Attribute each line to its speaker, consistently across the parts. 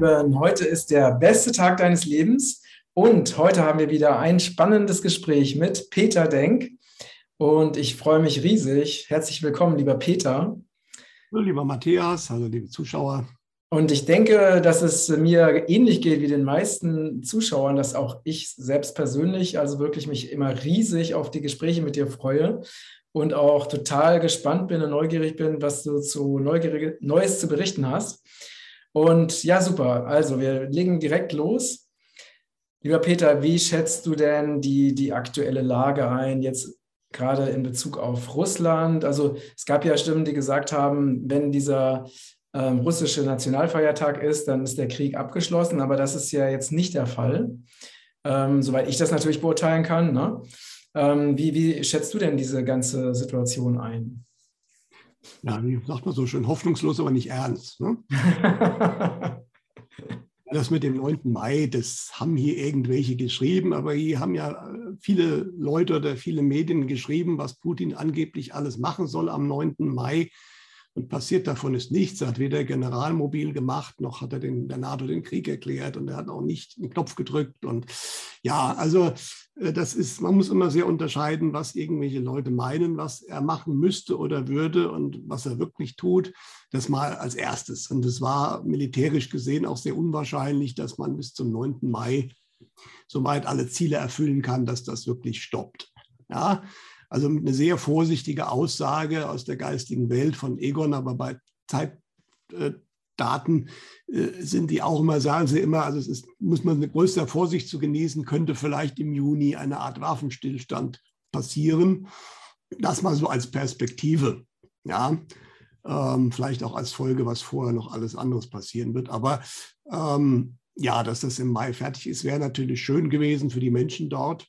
Speaker 1: Lieben, heute ist der beste Tag deines Lebens und heute haben wir wieder ein spannendes Gespräch mit Peter Denk und ich freue mich riesig. Herzlich willkommen, lieber Peter.
Speaker 2: Hallo, lieber Matthias, hallo, liebe Zuschauer.
Speaker 1: Und ich denke, dass es mir ähnlich geht wie den meisten Zuschauern, dass auch ich selbst persönlich also wirklich mich immer riesig auf die Gespräche mit dir freue und auch total gespannt bin und neugierig bin, was du zu Neues zu berichten hast. Und ja, super. Also wir legen direkt los. Lieber Peter, wie schätzt du denn die, die aktuelle Lage ein, jetzt gerade in Bezug auf Russland? Also es gab ja Stimmen, die gesagt haben, wenn dieser ähm, russische Nationalfeiertag ist, dann ist der Krieg abgeschlossen, aber das ist ja jetzt nicht der Fall, ähm, soweit ich das natürlich beurteilen kann. Ne? Ähm, wie, wie schätzt du denn diese ganze Situation ein?
Speaker 2: Ja, wie sagt man so schön, hoffnungslos, aber nicht ernst. Ne? das mit dem 9. Mai, das haben hier irgendwelche geschrieben, aber hier haben ja äh, viele Leute oder viele Medien geschrieben, was Putin angeblich alles machen soll am 9. Mai. Und passiert davon ist nichts. Er hat weder Generalmobil gemacht, noch hat er den, der NATO den Krieg erklärt und er hat auch nicht den Knopf gedrückt. Und ja, also äh, das ist, man muss immer sehr unterscheiden, was irgendwelche Leute meinen, was er machen müsste oder würde und was er wirklich tut. Das mal als erstes. Und es war militärisch gesehen auch sehr unwahrscheinlich, dass man bis zum 9. Mai soweit alle Ziele erfüllen kann, dass das wirklich stoppt. Ja, also eine sehr vorsichtige Aussage aus der geistigen Welt von Egon, aber bei Zeitdaten äh, sind die auch immer, sagen sie immer, also es ist, muss man mit größter Vorsicht zu genießen, könnte vielleicht im Juni eine Art Waffenstillstand passieren. Das mal so als Perspektive. Ja, ähm, vielleicht auch als Folge, was vorher noch alles anderes passieren wird. Aber ähm, ja, dass das im Mai fertig ist, wäre natürlich schön gewesen für die Menschen dort.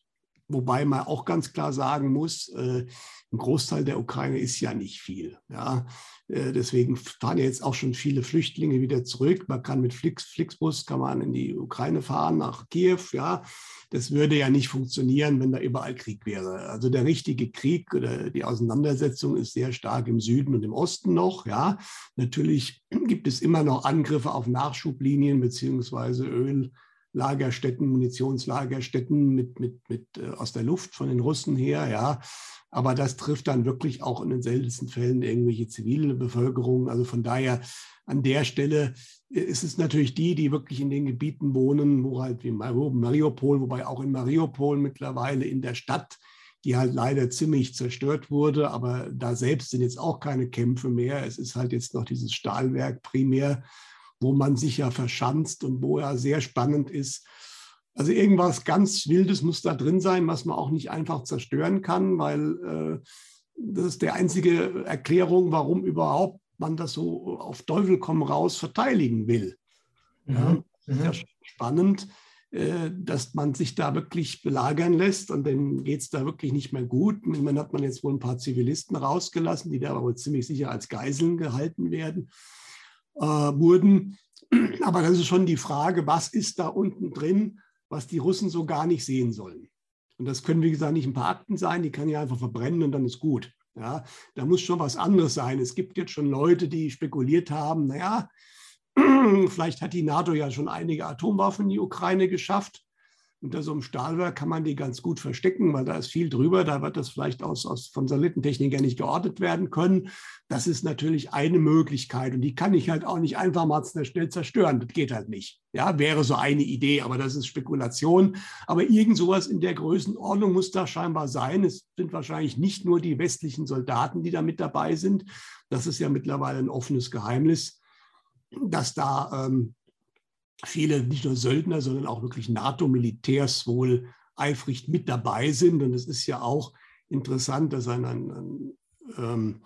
Speaker 2: Wobei man auch ganz klar sagen muss, äh, ein Großteil der Ukraine ist ja nicht viel. Ja. Äh, deswegen fahren ja jetzt auch schon viele Flüchtlinge wieder zurück. Man kann mit Flix, Flixbus kann man in die Ukraine fahren, nach Kiew. Ja. Das würde ja nicht funktionieren, wenn da überall Krieg wäre. Also der richtige Krieg oder die Auseinandersetzung ist sehr stark im Süden und im Osten noch. Ja. Natürlich gibt es immer noch Angriffe auf Nachschublinien beziehungsweise Öl. Lagerstätten, Munitionslagerstätten mit, mit, mit, äh, aus der Luft von den Russen her, ja. Aber das trifft dann wirklich auch in den seltensten Fällen irgendwelche zivile Bevölkerung. Also von daher an der Stelle äh, ist es natürlich die, die wirklich in den Gebieten wohnen, wo halt wie Mariupol, wobei auch in Mariupol mittlerweile in der Stadt, die halt leider ziemlich zerstört wurde, aber da selbst sind jetzt auch keine Kämpfe mehr. Es ist halt jetzt noch dieses Stahlwerk primär wo man sich ja verschanzt und wo ja sehr spannend ist. Also irgendwas ganz Wildes muss da drin sein, was man auch nicht einfach zerstören kann, weil äh, das ist die einzige Erklärung, warum überhaupt man das so auf Teufel komm raus verteidigen will. Mhm. Ja, sehr mhm. spannend, äh, dass man sich da wirklich belagern lässt und dann geht es da wirklich nicht mehr gut. Man hat man jetzt wohl ein paar Zivilisten rausgelassen, die da aber ziemlich sicher als Geiseln gehalten werden äh, wurden. Aber das ist schon die Frage, was ist da unten drin, was die Russen so gar nicht sehen sollen. Und das können, wie gesagt, nicht ein paar Akten sein, die kann ich einfach verbrennen und dann ist gut. Ja, da muss schon was anderes sein. Es gibt jetzt schon Leute, die spekuliert haben, naja, vielleicht hat die NATO ja schon einige Atomwaffen in die Ukraine geschafft unter so einem Stahlwerk kann man die ganz gut verstecken, weil da ist viel drüber. Da wird das vielleicht aus, aus von Satellitentechnikern nicht geortet werden können. Das ist natürlich eine Möglichkeit und die kann ich halt auch nicht einfach mal schnell zerstören. Das geht halt nicht. Ja, wäre so eine Idee, aber das ist Spekulation. Aber irgend sowas in der Größenordnung muss da scheinbar sein. Es sind wahrscheinlich nicht nur die westlichen Soldaten, die da mit dabei sind. Das ist ja mittlerweile ein offenes Geheimnis, dass da ähm, viele, nicht nur Söldner, sondern auch wirklich NATO-Militärs wohl eifrig mit dabei sind. Und es ist ja auch interessant, dass ein, ein, ein ähm,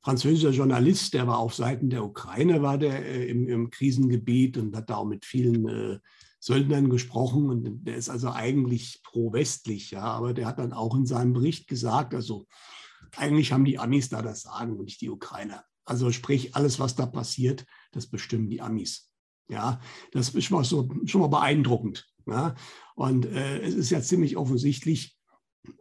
Speaker 2: französischer Journalist, der war auf Seiten der Ukraine, war der äh, im, im, Krisengebiet und hat da auch mit vielen äh, Söldnern gesprochen. Und der ist also eigentlich pro-westlich, ja, aber der hat dann auch in seinem Bericht gesagt, also eigentlich haben die Amis da das Sagen und nicht die Ukrainer. Also sprich, alles, was da passiert, das bestimmen die Amis. Ja, das ist schon mal, so, schon mal beeindruckend. Ja? Und äh, es ist ja ziemlich offensichtlich,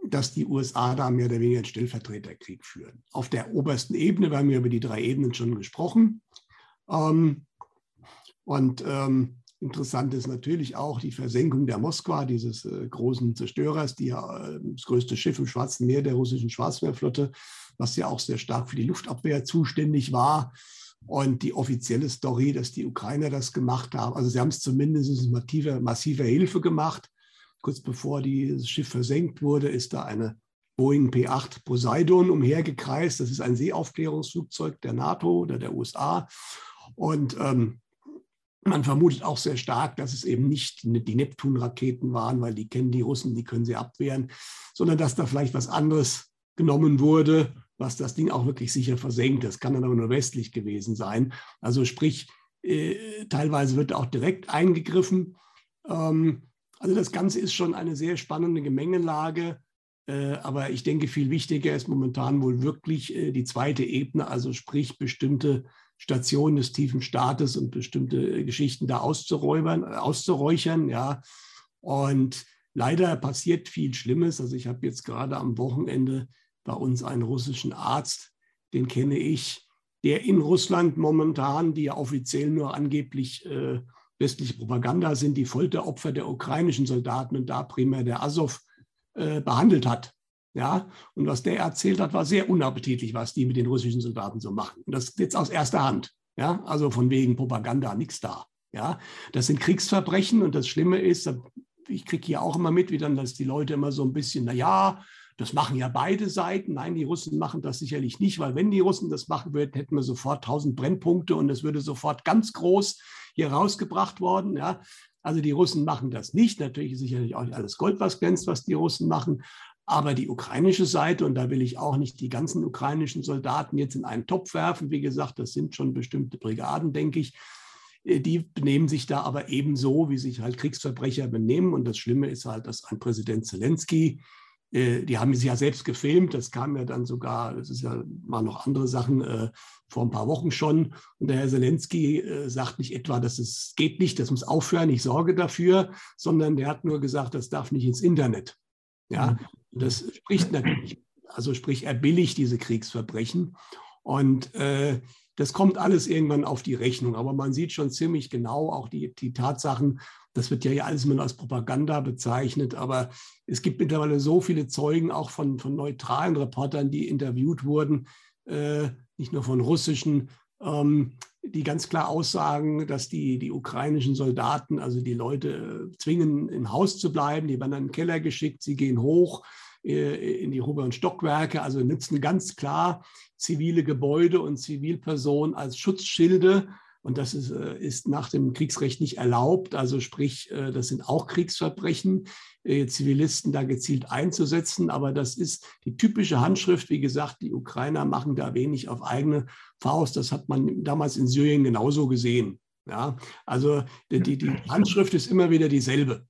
Speaker 2: dass die USA da mehr oder weniger einen Stellvertreterkrieg führen. Auf der obersten Ebene, wir haben ja über die drei Ebenen schon gesprochen. Ähm, Und ähm, interessant ist natürlich auch die Versenkung der Moskwa, dieses äh, großen Zerstörers, die ja äh, das größte Schiff im Schwarzen Meer der russischen Schwarzmeerflotte, was ja auch sehr stark für die Luftabwehr zuständig war. Und die offizielle Story, dass die Ukrainer das gemacht haben, also sie haben es zumindest massive, massive Hilfe gemacht. Kurz bevor dieses Schiff versenkt wurde, ist da eine Boeing P-8 Poseidon umhergekreist. Das ist ein Seeaufklärungsflugzeug der NATO oder der USA. Und ähm, man vermutet auch sehr stark, dass es eben nicht die Neptun-Raketen waren, weil die kennen die Russen, die können sie abwehren, sondern dass da vielleicht was anderes genommen wurde, was das Ding auch wirklich sicher versenkt. Das kann dann aber nur westlich gewesen sein. Also sprich, äh, teilweise wird auch direkt eingegriffen. Ähm, also das Ganze ist schon eine sehr spannende Gemengelage. Äh, aber ich denke, viel wichtiger ist momentan wohl wirklich äh, die zweite Ebene, also sprich bestimmte Stationen des tiefen Staates und bestimmte Geschichten da auszuräubern, auszuräuchern. Ja. Und leider passiert viel Schlimmes. Also ich habe jetzt gerade am Wochenende bei uns einen russischen Arzt, den kenne ich, der in Russland momentan, die ja offiziell nur angeblich äh, westliche Propaganda sind, die Folteropfer der ukrainischen Soldaten und da primär der Azov äh, behandelt hat. Ja, und was der erzählt hat, war sehr unappetitlich, was die mit den russischen Soldaten so machen. Und das jetzt aus erster Hand. Ja, also von wegen Propaganda, nichts da. Ja, das sind Kriegsverbrechen und das Schlimme ist, ich kriege hier auch immer mit, wie dann, dass die Leute immer so ein bisschen, na ja, das machen ja beide Seiten. Nein, die Russen machen das sicherlich nicht, weil wenn die Russen das machen würden, hätten wir sofort 1000 Brennpunkte und es würde sofort ganz groß hier rausgebracht worden. Ja. Also die Russen machen das nicht. Natürlich ist sicherlich auch nicht alles Gold, was glänzt, was die Russen machen. Aber die ukrainische Seite, und da will ich auch nicht die ganzen ukrainischen Soldaten jetzt in einen Topf werfen, wie gesagt, das sind schon bestimmte Brigaden, denke ich, äh, die benehmen sich da aber ebenso, wie sich halt Kriegsverbrecher benehmen. Und das Schlimme ist halt, dass ein Präsident Zelensky, die haben sich ja selbst gefilmt, das kam ja dann sogar, das ist ja mal noch andere Sachen, äh, vor ein paar Wochen schon. Und der Herr Zelensky sagt nicht etwa, dass es geht nicht, das muss aufhören, ich sorge dafür, sondern der hat nur gesagt, das darf nicht ins Internet. Ja, mhm. das spricht natürlich, also sprich, er billigt diese Kriegsverbrechen. Und äh, das kommt alles irgendwann auf die Rechnung. Aber man sieht schon ziemlich genau auch die, die Tatsachen. Das wird ja alles immer als Propaganda bezeichnet. Aber es gibt mittlerweile so viele Zeugen, auch von, von neutralen Reportern, die interviewt wurden, äh, nicht nur von russischen, ähm, die ganz klar aussagen, dass die, die ukrainischen Soldaten, also die Leute äh, zwingen, im Haus zu bleiben. Die werden dann in den Keller geschickt, sie gehen hoch äh, in die oberen Stockwerke, also nutzen ganz klar zivile Gebäude und Zivilpersonen als Schutzschilde. Und das ist, äh, ist nach dem Kriegsrecht nicht erlaubt. Also sprich, das sind auch Kriegsverbrechen, Zivilisten da gezielt einzusetzen. Aber das ist die typische Handschrift. Wie gesagt, die Ukrainer machen da wenig auf eigene Faust. Das hat man damals in Syrien genauso gesehen. Ja, also die, die Handschrift ist immer wieder dieselbe.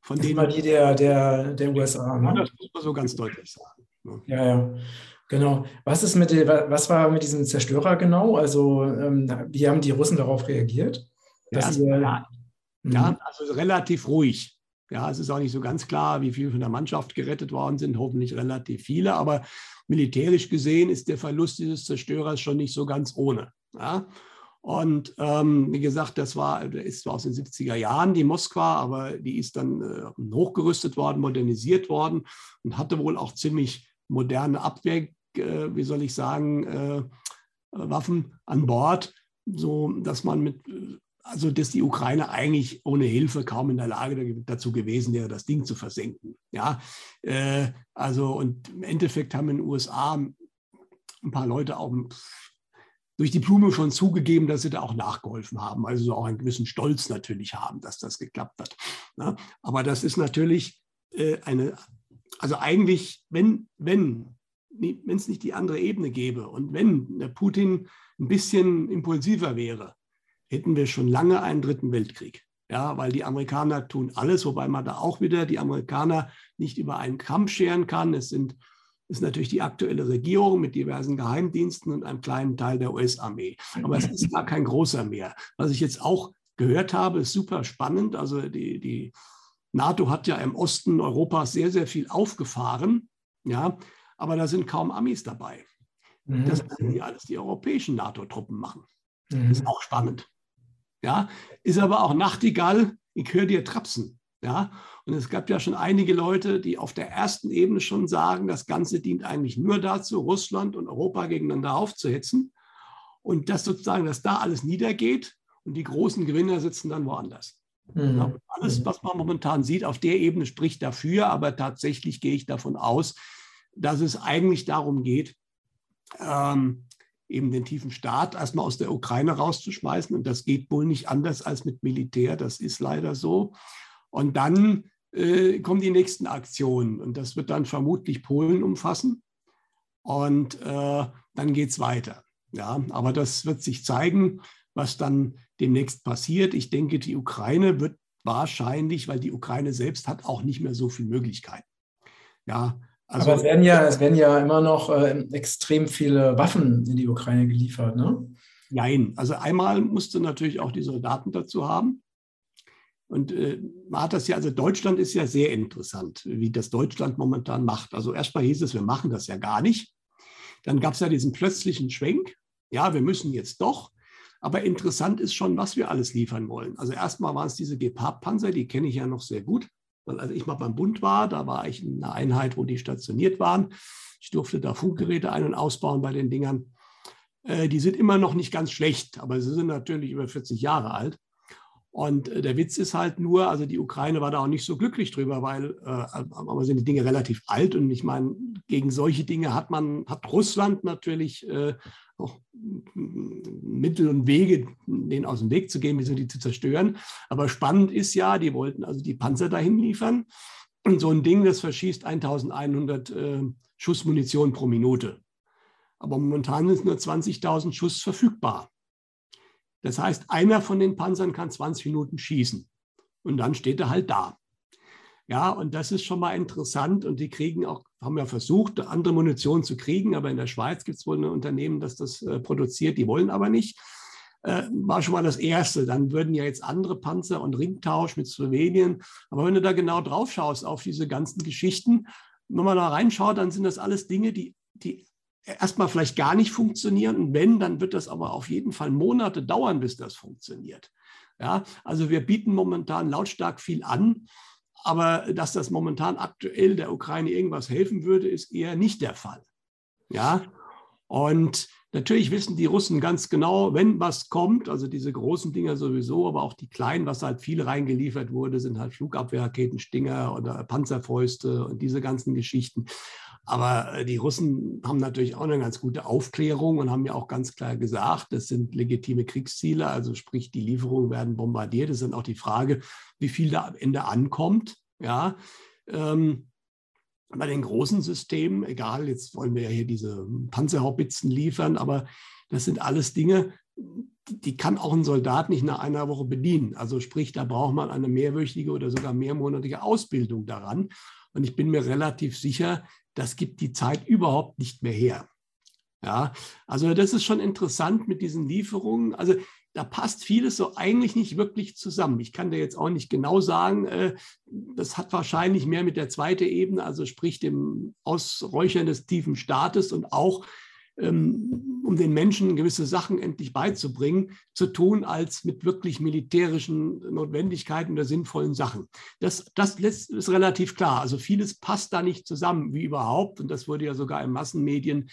Speaker 1: Von denen, immer die der, der, der USA.
Speaker 2: Ne? Das muss man so ganz deutlich sagen.
Speaker 1: Ja, ja. Genau. Was ist mit was war mit diesem Zerstörer genau? Also ähm, wie haben die Russen darauf reagiert?
Speaker 2: Ja, ihr, ja, ja, mhm. also relativ ruhig. Ja, es ist auch nicht so ganz klar, wie viele von der Mannschaft gerettet worden sind, hoffentlich relativ viele, aber militärisch gesehen ist der Verlust dieses Zerstörers schon nicht so ganz ohne. Ja? Und ähm, wie gesagt, das war, ist zwar aus den 70er Jahren die Moskwa, aber die ist dann äh, hochgerüstet worden, modernisiert worden und hatte wohl auch ziemlich moderne Abwehr, äh, wie soll ich sagen, äh, Waffen an Bord, so dass man mit, also dass die Ukraine eigentlich ohne Hilfe kaum in der Lage dazu gewesen wäre, das Ding zu versenken. Ja, äh, also und im Endeffekt haben in den USA ein paar Leute auch durch die Blume schon zugegeben, dass sie da auch nachgeholfen haben. Also auch einen gewissen Stolz natürlich haben, dass das geklappt hat. Ja, aber das ist natürlich äh, eine, also eigentlich, wenn, wenn, wenn es nicht die andere Ebene gäbe und wenn der Putin ein bisschen impulsiver wäre, hätten wir schon lange einen dritten Weltkrieg. Ja, weil die Amerikaner tun alles, wobei man da auch wieder die Amerikaner nicht über einen Kamm scheren kann. Es sind ist natürlich die aktuelle Regierung mit diversen Geheimdiensten und einem kleinen Teil der US-Armee. Aber es ist gar kein großer mehr. Was ich jetzt auch gehört habe, ist super spannend. Also die, die NATO hat ja im Osten Europas sehr, sehr viel aufgefahren. Ja, aber da sind kaum Amis dabei. Mhm. Das werden ja alles die europäischen NATO-Truppen machen. Mhm. Das ist auch spannend. Ja, ist aber auch Nachtigall, ich höre dir trapsen. Ja, und es gab ja schon einige Leute, die auf der ersten Ebene schon sagen, das Ganze dient eigentlich nur dazu, Russland und Europa gegeneinander aufzuhetzen. Und dass sozusagen, dass da alles niedergeht und die großen Gewinner sitzen dann woanders. Mhm. Ja, alles, was man momentan sieht, auf der Ebene spricht dafür, aber tatsächlich gehe ich davon aus, dass es eigentlich darum geht, ähm, eben den tiefen Staat erstmal aus der Ukraine rauszuschmeißen. Und das geht wohl nicht anders als mit Militär. Das ist leider so. Und dann äh, kommen die nächsten Aktionen. Und das wird dann vermutlich Polen umfassen. Und äh, dann geht es weiter. Ja, aber das wird sich zeigen, was dann demnächst passiert. Ich denke, die Ukraine wird wahrscheinlich, weil die Ukraine selbst hat auch nicht mehr so viele Möglichkeiten. Ja,
Speaker 1: also, Aber es werden ja, es werden ja immer noch äh, extrem viele Waffen in die Ukraine geliefert, ne?
Speaker 2: Nein, also einmal musste natürlich auch die Soldaten dazu haben. Und äh, man hat das ja, also Deutschland ist ja sehr interessant, wie das Deutschland momentan macht. Also erstmal hieß es, wir machen das ja gar nicht. Dann gab es ja diesen plötzlichen Schwenk. Ja, wir müssen jetzt doch. Aber interessant ist schon, was wir alles liefern wollen. Also erstmal waren es diese Gepard-Panzer, die kenne ich ja noch sehr gut. Weil als ich mal beim Bund war, da war ich in einer Einheit, wo die stationiert waren. Ich durfte da Funkgeräte ein- und ausbauen bei den Dingern. Äh, die sind immer noch nicht ganz schlecht, aber sie sind natürlich über 40 Jahre alt. Und äh, der Witz ist halt nur, also die Ukraine war da auch nicht so glücklich drüber, weil äh, aber sind die Dinge relativ alt und ich meine, gegen solche Dinge hat man, hat Russland natürlich äh, auch Mittel und Wege, denen aus dem Weg zu gehen, sie die zu zerstören. Aber spannend ist ja, die wollten also die Panzer dahin liefern. Und so ein Ding, das verschießt 1100 äh, Schuss Munition pro Minute. Aber momentan sind nur 20.000 Schuss verfügbar. Das heißt, einer von den Panzern kann 20 Minuten schießen. Und dann steht er halt da. Ja, und das ist schon mal interessant. Und die kriegen auch, haben ja versucht, andere Munition zu kriegen, aber in der Schweiz gibt es wohl ein Unternehmen, das das äh, produziert, die wollen aber nicht. Äh, war schon mal das Erste. Dann würden ja jetzt andere Panzer und Ringtausch mit Slowenien. Aber wenn du da genau drauf schaust auf diese ganzen Geschichten, wenn man da reinschaut, dann sind das alles Dinge, die, die erstmal vielleicht gar nicht funktionieren. Und wenn, dann wird das aber auf jeden Fall Monate dauern, bis das funktioniert. Ja, also wir bieten momentan lautstark viel an. Aber dass das momentan aktuell der Ukraine irgendwas helfen würde, ist eher nicht der Fall. Ja, und natürlich wissen die Russen ganz genau, wenn was kommt, also diese großen Dinger sowieso, aber auch die kleinen, was halt viel reingeliefert wurde, sind halt Flugabwehrraketen, Stinger oder Panzerfäuste und diese ganzen Geschichten. Aber äh, die Russen haben natürlich auch eine ganz gute Aufklärung und haben ja auch ganz klar gesagt, das sind legitime Kriegsziele, also sprich, die Lieferungen werden bombardiert. Es ist dann auch die Frage, wie viel da am Ende ankommt. Ja, ähm, bei den großen Systemen, egal, jetzt wollen wir ja hier diese Panzerhaubitzen liefern, aber das sind alles Dinge, die kann auch ein Soldat nicht nach einer Woche bedienen. Also sprich, da braucht man eine mehrwöchige oder sogar mehrmonatige Ausbildung daran. Und ich bin mir relativ sicher, das gibt die Zeit überhaupt nicht mehr her. Ja, also das ist schon interessant mit diesen Lieferungen. Also da passt vieles so eigentlich nicht wirklich zusammen. Ich kann dir jetzt auch nicht genau sagen, äh, das hat wahrscheinlich mehr mit der zweiten Ebene, also sprich dem Ausräuchern des tiefen Staates und auch um den Menschen gewisse Sachen endlich beizubringen, zu tun, als mit wirklich militärischen Notwendigkeiten oder sinnvollen Sachen. Das, das ist relativ klar. Also vieles passt da nicht zusammen, wie überhaupt. Und das wurde ja sogar in Massenmedien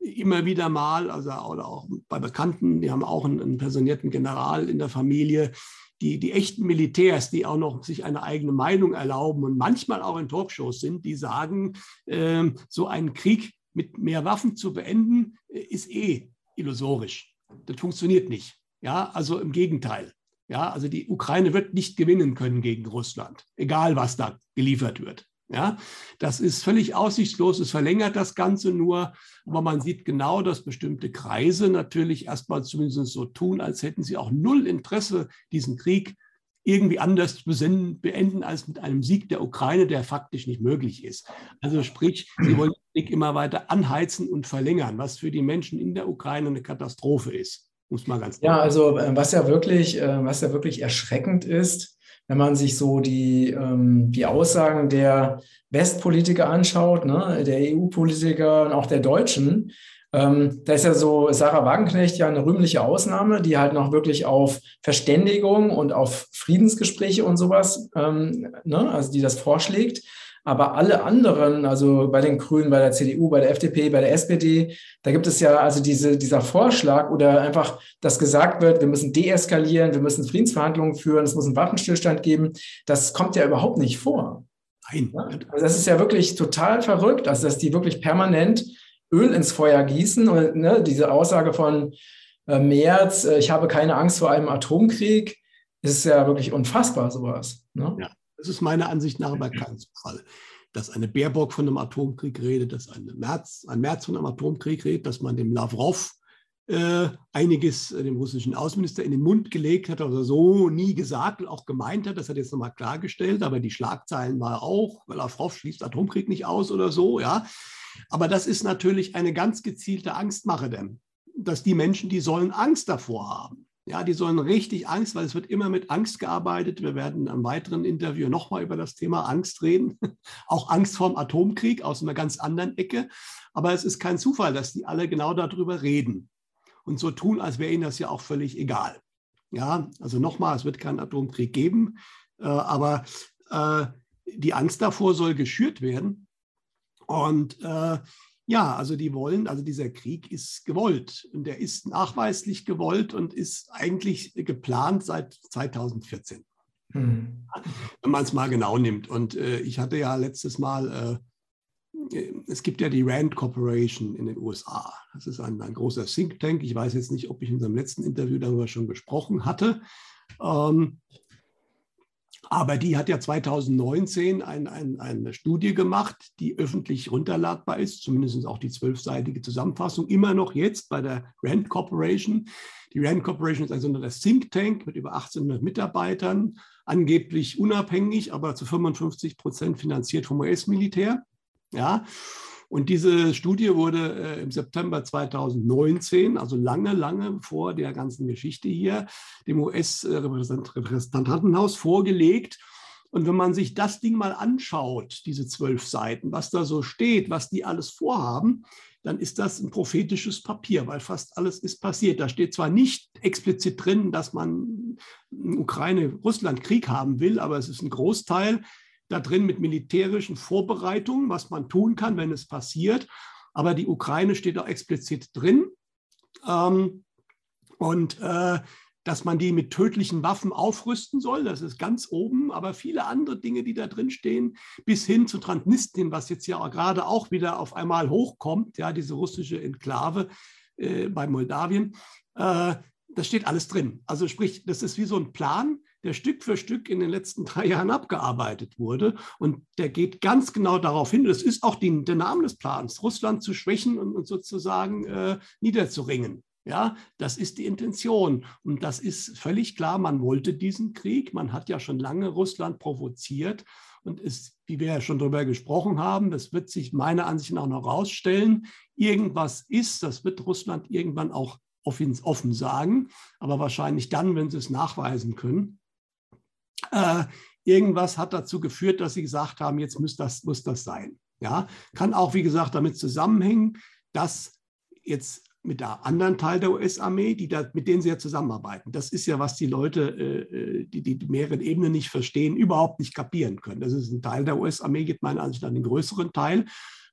Speaker 2: immer wieder mal, also oder auch bei Bekannten, die haben auch einen, einen personierten General in der Familie, die, die echten Militärs, die auch noch sich eine eigene Meinung erlauben und manchmal auch in Talkshows sind, die sagen, äh, so ein Krieg mit mehr Waffen zu beenden, äh, ist eh illusorisch. Das funktioniert nicht. Ja, also im Gegenteil. Ja, also die Ukraine wird nicht gewinnen können gegen Russland, egal was da geliefert wird. Ja, das ist völlig aussichtslos. Es verlängert das Ganze nur. Aber man sieht genau, dass bestimmte Kreise natürlich erstmal zumindest so tun, als hätten sie auch null Interesse, diesen Krieg irgendwie anders beenden als mit einem Sieg der Ukraine, der faktisch nicht möglich ist. Also sprich, sie wollen den Krieg immer weiter anheizen und verlängern, was für die Menschen in der Ukraine eine Katastrophe ist. Muss man ganz
Speaker 1: ja, also äh, was ja wirklich, äh, was ja wirklich erschreckend ist, wenn man sich so die, ähm, die Aussagen der Westpolitiker anschaut, ne, der EU-Politiker und auch der Deutschen, Ähm, da ist ja so Sarah Wagenknecht ja eine rühmliche Ausnahme, die halt noch wirklich auf Verständigung und auf Friedensgespräche und sowas, ähm, ne, also die das vorschlägt. Aber alle anderen, also bei den Grünen, bei der CDU, bei der FDP, bei der SPD, da gibt es ja also diese, dieser Vorschlag oder einfach, dass gesagt wird, wir müssen deeskalieren, wir müssen Friedensverhandlungen führen, es muss einen Waffenstillstand geben. Das kommt ja überhaupt nicht vor. Nein. Also das ist ja wirklich total verrückt, also dass die wirklich permanent Öl ins Feuer gießen und ne, diese Aussage von äh, März, äh, ich habe keine Angst vor einem Atomkrieg, ist ja wirklich unfassbar sowas. Ne?
Speaker 2: Ja. Das ist meiner Ansicht nach aber kein Zufall. Dass eine Baerbock von einem Atomkrieg redet, dass ein Merz, ein Merz von einem Atomkrieg redet, dass man dem Lavrov äh, einiges äh, dem russischen Außenminister in den Mund gelegt hat oder so nie gesagt und auch gemeint hat. Das hat jetzt nochmal klargestellt, aber die Schlagzeilen war auch, Lavrov schließt Atomkrieg nicht aus oder so, ja. Aber das ist natürlich eine ganz gezielte Angstmache, denn dass die Menschen, die sollen Angst davor haben. Ja, die sollen richtig Angst, weil es wird immer mit Angst gearbeitet. Wir werden am weiteren Interview nochmal über das Thema Angst reden. Auch Angst vorm Atomkrieg aus einer ganz anderen Ecke. Aber es ist kein Zufall, dass die alle genau darüber reden und so tun, als wäre ihnen das ja auch völlig egal. Ja, also nochmal, es wird keinen Atomkrieg geben, äh, aber äh, die Angst davor soll geschürt werden. Und äh, ja, also die wollen, also dieser Krieg ist gewollt und der ist nachweislich gewollt und ist eigentlich geplant seit 2014. Mhm. Wenn man es mal genau nimmt. Und äh, ich hatte ja letztes Mal, äh, es gibt ja die Rand Corporation in den USA. Das ist ein, ein, großer Think Tank. Ich weiß jetzt nicht, ob ich in unserem letzten Interview darüber schon gesprochen hatte. Ähm, aber die hat ja 2019 ein, ein, eine Studie gemacht, die öffentlich runterladbar ist, zumindest auch die zwölfseitige Zusammenfassung, immer noch jetzt bei der Rand Corporation. Die Rand Corporation ist ein sogenannter Think Tank mit über 1800 Mitarbeitern, angeblich unabhängig, aber zu 55 Prozent finanziert vom US-Militär. Ja, und diese Studie wurde äh, im September 2019, also lange, lange vor der ganzen Geschichte hier, dem US-Repräsentantenhaus vorgelegt. Und wenn man sich das Ding mal anschaut, diese zwölf Seiten, was da so steht, was die alles vorhaben, dann ist das ein prophetisches Papier, weil fast alles ist passiert. Da steht zwar nicht explizit drin, dass man Ukraine-Russland-Krieg haben will, aber es ist ein Großteil da drin mit militärischen Vorbereitungen, was man tun kann, wenn es passiert. Aber die Ukraine steht auch explizit drin. Ähm, und äh, dass man die mit tödlichen Waffen aufrüsten soll, das ist ganz oben, aber viele andere Dinge, die da drin stehen, bis hin zu Transnistrien, was jetzt ja gerade auch wieder auf einmal hochkommt, ja, diese russische Enklave äh, bei Moldawien, äh, das steht alles drin. Also sprich, das ist wie so ein Plan, der Stück für Stück in den letzten drei Jahren abgearbeitet wurde. Und der geht ganz genau darauf hin, das ist auch die, der Name des Plans, Russland zu schwächen und, und sozusagen äh, niederzuringen. Ja, das ist die Intention. Und das ist völlig klar, man wollte diesen Krieg. Man hat ja schon lange Russland provoziert. Und es, wie wir ja schon darüber gesprochen haben, das wird sich meiner Ansicht nach noch herausstellen. Irgendwas ist, das wird Russland irgendwann auch offen sagen, aber wahrscheinlich dann, wenn sie es nachweisen können. Äh, irgendwas hat dazu geführt, dass sie gesagt haben, jetzt muss das, muss das sein. Ja, kann auch, wie gesagt, damit zusammenhängen, dass jetzt mit der anderen Teil der US-Armee, da, mit denen sie ja zusammenarbeiten. Das ist ja, was die Leute, äh, äh die die mehreren Ebenen nicht verstehen, überhaupt nicht kapieren können. Das ist ein Teil der US-Armee, gibt meiner Ansicht nach den größeren Teil,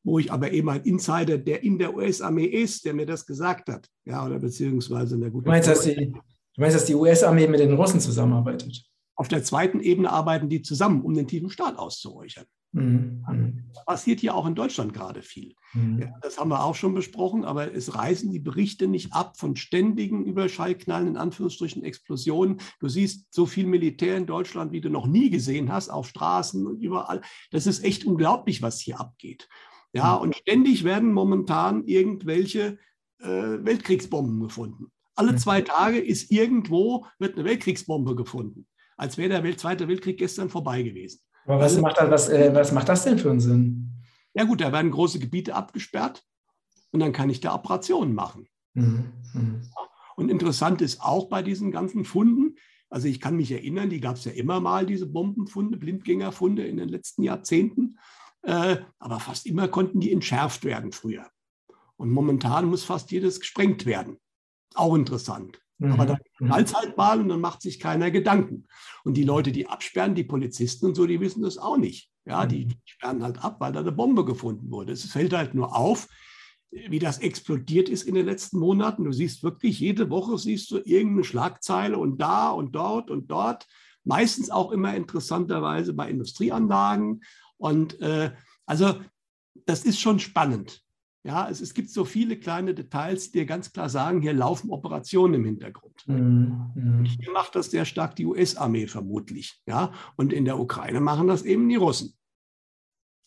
Speaker 2: wo ich aber eben ein Insider, der in der US-Armee ist, der mir das gesagt hat. Ja, oder beziehungsweise in der guten.
Speaker 1: Du meinst, dass die, du meinst, dass die US-Armee mit den Russen zusammenarbeitet?
Speaker 2: Auf der zweiten Ebene arbeiten die zusammen, um den tiefen Staat auszuräuchern. Mhm. mhm. Passiert hier auch in Deutschland gerade viel. Mhm. Ja, das haben wir auch schon besprochen, aber es reißen die Berichte nicht ab von ständigen Überschallknallen, in Anführungsstrichen Explosionen. Du siehst so viel Militär in Deutschland, wie du noch nie gesehen hast, auf Straßen und überall. Das ist echt unglaublich, was hier abgeht. Ja, mhm. und ständig werden momentan irgendwelche äh, Weltkriegsbomben gefunden. Alle mhm. zwei Tage ist irgendwo wird eine Weltkriegsbombe gefunden als wäre der Welt, Zweite Weltkrieg gestern vorbei gewesen.
Speaker 1: Aber was, also, macht das, was, äh, was macht das denn für einen Sinn?
Speaker 2: Ja gut, da werden große Gebiete abgesperrt und dann kann ich da Operationen machen. Mhm. Mhm. Und interessant ist auch bei diesen ganzen Funden, also ich kann mich erinnern, die gab es ja immer mal, diese Bombenfunde, Blindgängerfunde in den letzten Jahrzehnten, äh, aber fast immer konnten die entschärft werden früher. Und momentan muss fast jedes gesprengt werden. Auch interessant. Mhm. Aber dann knallt halt mal und dann macht sich keiner Gedanken. Und die Leute, die absperren, die Polizisten und so, die wissen das auch nicht. Ja, die mhm. sperren halt ab, weil da eine Bombe gefunden wurde. Es fällt halt nur auf, wie das explodiert ist in den letzten Monaten. Du siehst wirklich, jede Woche siehst du irgendeine Schlagzeile und da und dort und dort. Meistens auch immer interessanterweise bei Industrieanlagen. Und äh, also das ist schon spannend. Ja, es, es, gibt so viele kleine Details, die dir ganz klar sagen, hier laufen Operationen im Hintergrund. Mhm. Hier macht das sehr stark die US-Armee vermutlich. Ja, und in der Ukraine machen das eben die Russen.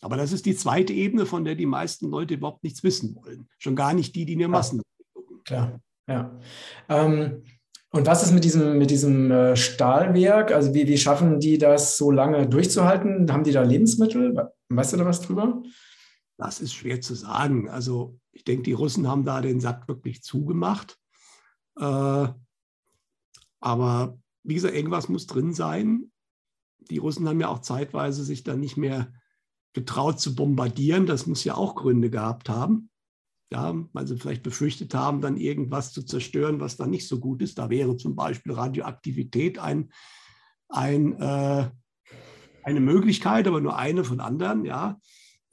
Speaker 2: Aber das ist die zweite Ebene, von der die meisten Leute überhaupt nichts wissen wollen. Schon gar nicht die, die in den Massen
Speaker 1: gucken. Klar, ja. Ähm, und was ist mit diesem, mit diesem äh, Stahlwerk? Also wie, wie schaffen die das so lange durchzuhalten? Haben die da Lebensmittel? Weißt du da was drüber?
Speaker 2: Das ist schwer zu sagen. Also ich denke, die Russen haben da den Sack wirklich zugemacht. Äh, aber wie gesagt, irgendwas muss drin sein. Die Russen haben ja auch zeitweise sich dann nicht mehr getraut zu bombardieren. Das muss ja auch Gründe gehabt haben. Ja, weil sie vielleicht befürchtet haben, dann irgendwas zu zerstören, was dann nicht so gut ist. Da wäre zum Beispiel Radioaktivität ein, ein, äh, eine Möglichkeit, aber nur eine von anderen. Ja.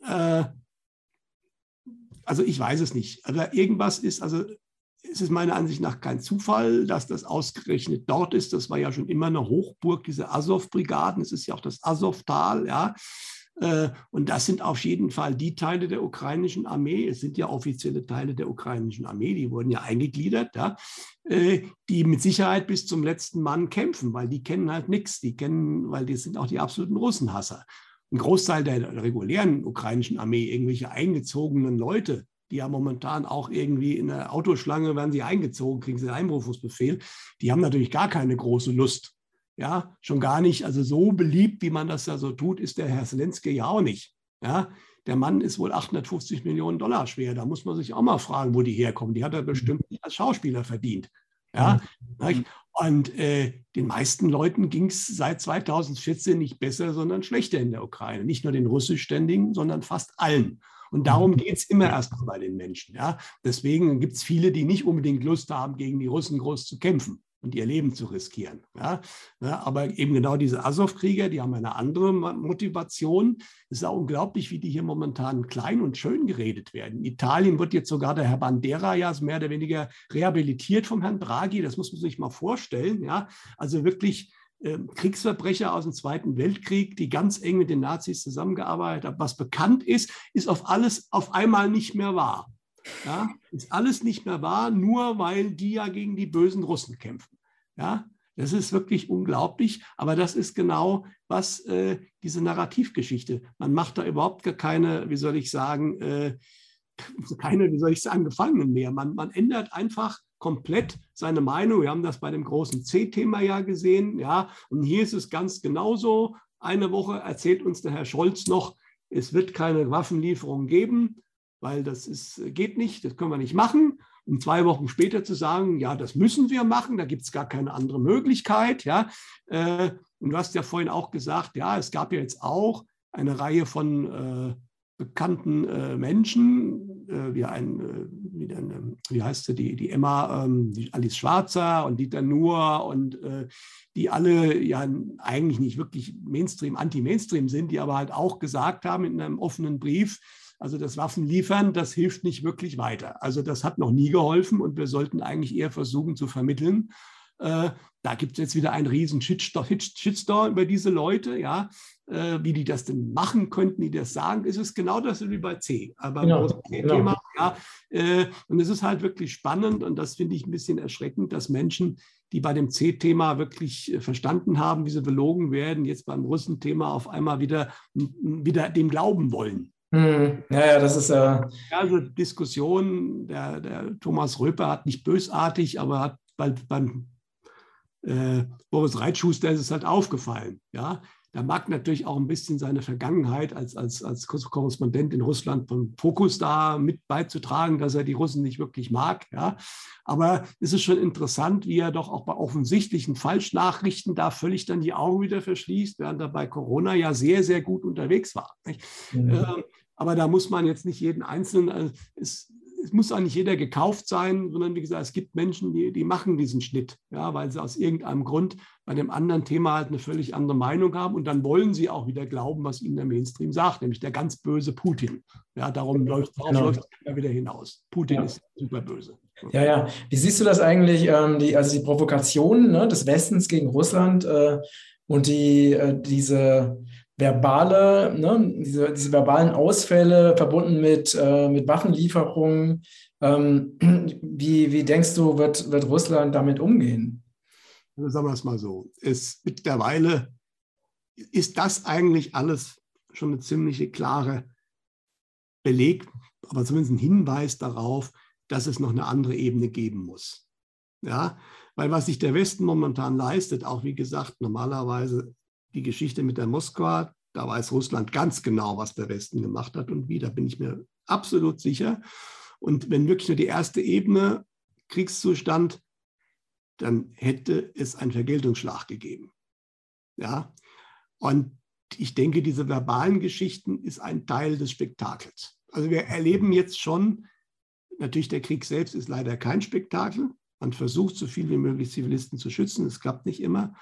Speaker 2: Äh, also ich weiß es nicht. Also irgendwas ist, also es ist meiner Ansicht nach kein Zufall, dass das ausgerechnet dort ist. Das war ja schon immer eine Hochburg, diese Azov-Brigaden. Es ist ja auch das Azov-Tal, ja. Äh, und das sind auf jeden Fall die Teile der ukrainischen Armee. Es sind ja offizielle Teile der ukrainischen Armee, die wurden ja eingegliedert, ja, äh, die mit Sicherheit bis zum letzten Mann kämpfen, weil die kennen halt nichts. Die kennen, weil die sind auch die absoluten Russenhasser ein Großteil der regulären ukrainischen Armee, irgendwelche eingezogenen Leute, die ja momentan auch irgendwie in der Autoschlange werden sie eingezogen, kriegen sie einen Einberufungsbefehl, die haben natürlich gar keine große Lust. Ja, schon gar nicht, also so beliebt, wie man das ja so tut, ist der Herr Zelensky ja auch nicht. Ja, der Mann ist wohl 850 Millionen Dollar schwer. Da muss man sich auch mal fragen, wo die herkommen. Die hat er bestimmt nicht als Schauspieler verdient. Ja, mhm. Und äh, den meisten Leuten ging es seit 2014 nicht besser, sondern schlechter in der Ukraine. Nicht nur den russischständigen, sondern fast allen. Und darum mhm. geht es immer erst bei den Menschen. Ja? Deswegen gibt es viele, die nicht unbedingt Lust haben, gegen die Russen groß zu kämpfen und ihr Leben zu riskieren. Ja? ja aber eben genau diese Azov-Krieger, die haben eine andere Motivation. Es ist auch unglaublich, wie die hier momentan klein und schön geredet werden. In Italien wird jetzt sogar der Herr Bandera ja mehr oder weniger rehabilitiert vom Herrn Draghi. Das muss man sich mal vorstellen. Ja? Also wirklich ähm, Kriegsverbrecher aus dem Zweiten Weltkrieg, die ganz eng mit den Nazis zusammengearbeitet haben. Was bekannt ist, ist auf alles auf einmal nicht mehr wahr. Ja, ist alles nicht mehr wahr, nur weil die ja gegen die bösen Russen kämpfen. Ja, das ist wirklich unglaublich, aber das ist genau was äh, diese Narrativgeschichte. Man macht da überhaupt gar keine, wie soll ich sagen, äh, keine, wie soll ich sagen, Gefangenen mehr. Man, man ändert einfach komplett seine Meinung. Wir haben das bei dem großen C-Thema ja gesehen, ja, und hier ist es ganz genauso. Eine Woche erzählt uns der Herr Scholz noch, es wird keine Waffenlieferung geben weil das ist, geht nicht, das können wir nicht machen. Um zwei Wochen später zu sagen, ja, das müssen wir machen, da gibt es gar keine andere Möglichkeit. Ja. Äh, und du hast ja vorhin auch gesagt, ja, es gab ja jetzt auch eine Reihe von äh, bekannten äh, Menschen, äh, wie ein, äh, wie, ein, ähm, wie heißt sie, die, die Emma, ähm, die Alice Schwarzer und Dieter Nuhr und äh, die alle ja eigentlich nicht wirklich Mainstream, Anti-Mainstream sind, die aber halt auch gesagt haben in einem offenen Brief, also das Waffenliefern, das hilft nicht wirklich weiter. Also das hat noch nie geholfen und wir sollten eigentlich eher versuchen zu vermitteln. Äh, da gibt es jetzt wieder einen riesen Shitstorm über diese Leute, ja. Äh, wie die das denn machen könnten, die das sagen, ist es genau das wie bei C. Aber genau, genau. Thema, ja. Äh, und es ist halt wirklich spannend und das finde ich ein bisschen erschreckend, dass Menschen, die bei dem C-Thema wirklich äh, verstanden haben, wie sie belogen werden, jetzt beim Russen-Thema auf einmal wieder, wieder dem glauben wollen.
Speaker 1: Hm, ja, ja, das ist ja.
Speaker 2: Äh also Diskussion, der, der Thomas Röper hat nicht bösartig, aber hat bald beim äh, Boris Reitschuster ist es halt aufgefallen. Ja, da mag natürlich auch ein bisschen seine Vergangenheit als, als, als Korrespondent in Russland von Fokus da mit beizutragen, dass er die Russen nicht wirklich mag. Ja. Aber es ist schon interessant, wie er doch auch bei offensichtlichen Falschnachrichten da völlig dann die Augen wieder verschließt, während er bei Corona ja sehr, sehr gut unterwegs war. Mhm. Ähm, aber da muss man jetzt nicht jeden Einzelnen, also es, es muss auch nicht jeder gekauft sein, sondern wie gesagt, es gibt Menschen, die, die machen diesen Schnitt, ja, weil sie aus irgendeinem Grund bei dem anderen Thema halt eine völlig andere Meinung haben und dann wollen sie auch wieder glauben, was ihnen der Mainstream sagt, nämlich der ganz böse Putin. Ja, darum läuft es genau. immer wieder hinaus. Putin ja. ist super böse.
Speaker 1: Ja, ja. Wie siehst du das eigentlich, ähm, die, also die Provokationen ne, des Westens gegen Russland äh, und die, äh, diese verbale, ne, diese, diese verbalen Ausfälle verbunden mit, äh, mit Waffenlieferungen. Ähm, wie, wie denkst du, wird, wird Russland damit umgehen?
Speaker 2: Also sagen wir es mal so. Es mittlerweile ist das eigentlich alles schon eine ziemliche klare Beleg, aber zumindest ein Hinweis darauf, dass es noch eine andere Ebene geben muss. Ja, weil was sich der Westen momentan leistet, auch wie gesagt, normalerweise die Geschichte mit der Moskwa, da weiß Russland ganz genau, was der Westen gemacht hat und wie, da bin ich mir absolut sicher. Und wenn wirklich nur die erste Ebene Kriegszustand, dann hätte es einen Vergeltungsschlag gegeben. Ja, und ich denke, diese verbalen Geschichten ist ein Teil des Spektakels. Also wir erleben jetzt schon, natürlich der Krieg selbst ist leider kein Spektakel. Man versucht, so viel wie möglich Zivilisten zu schützen. Es klappt nicht immer.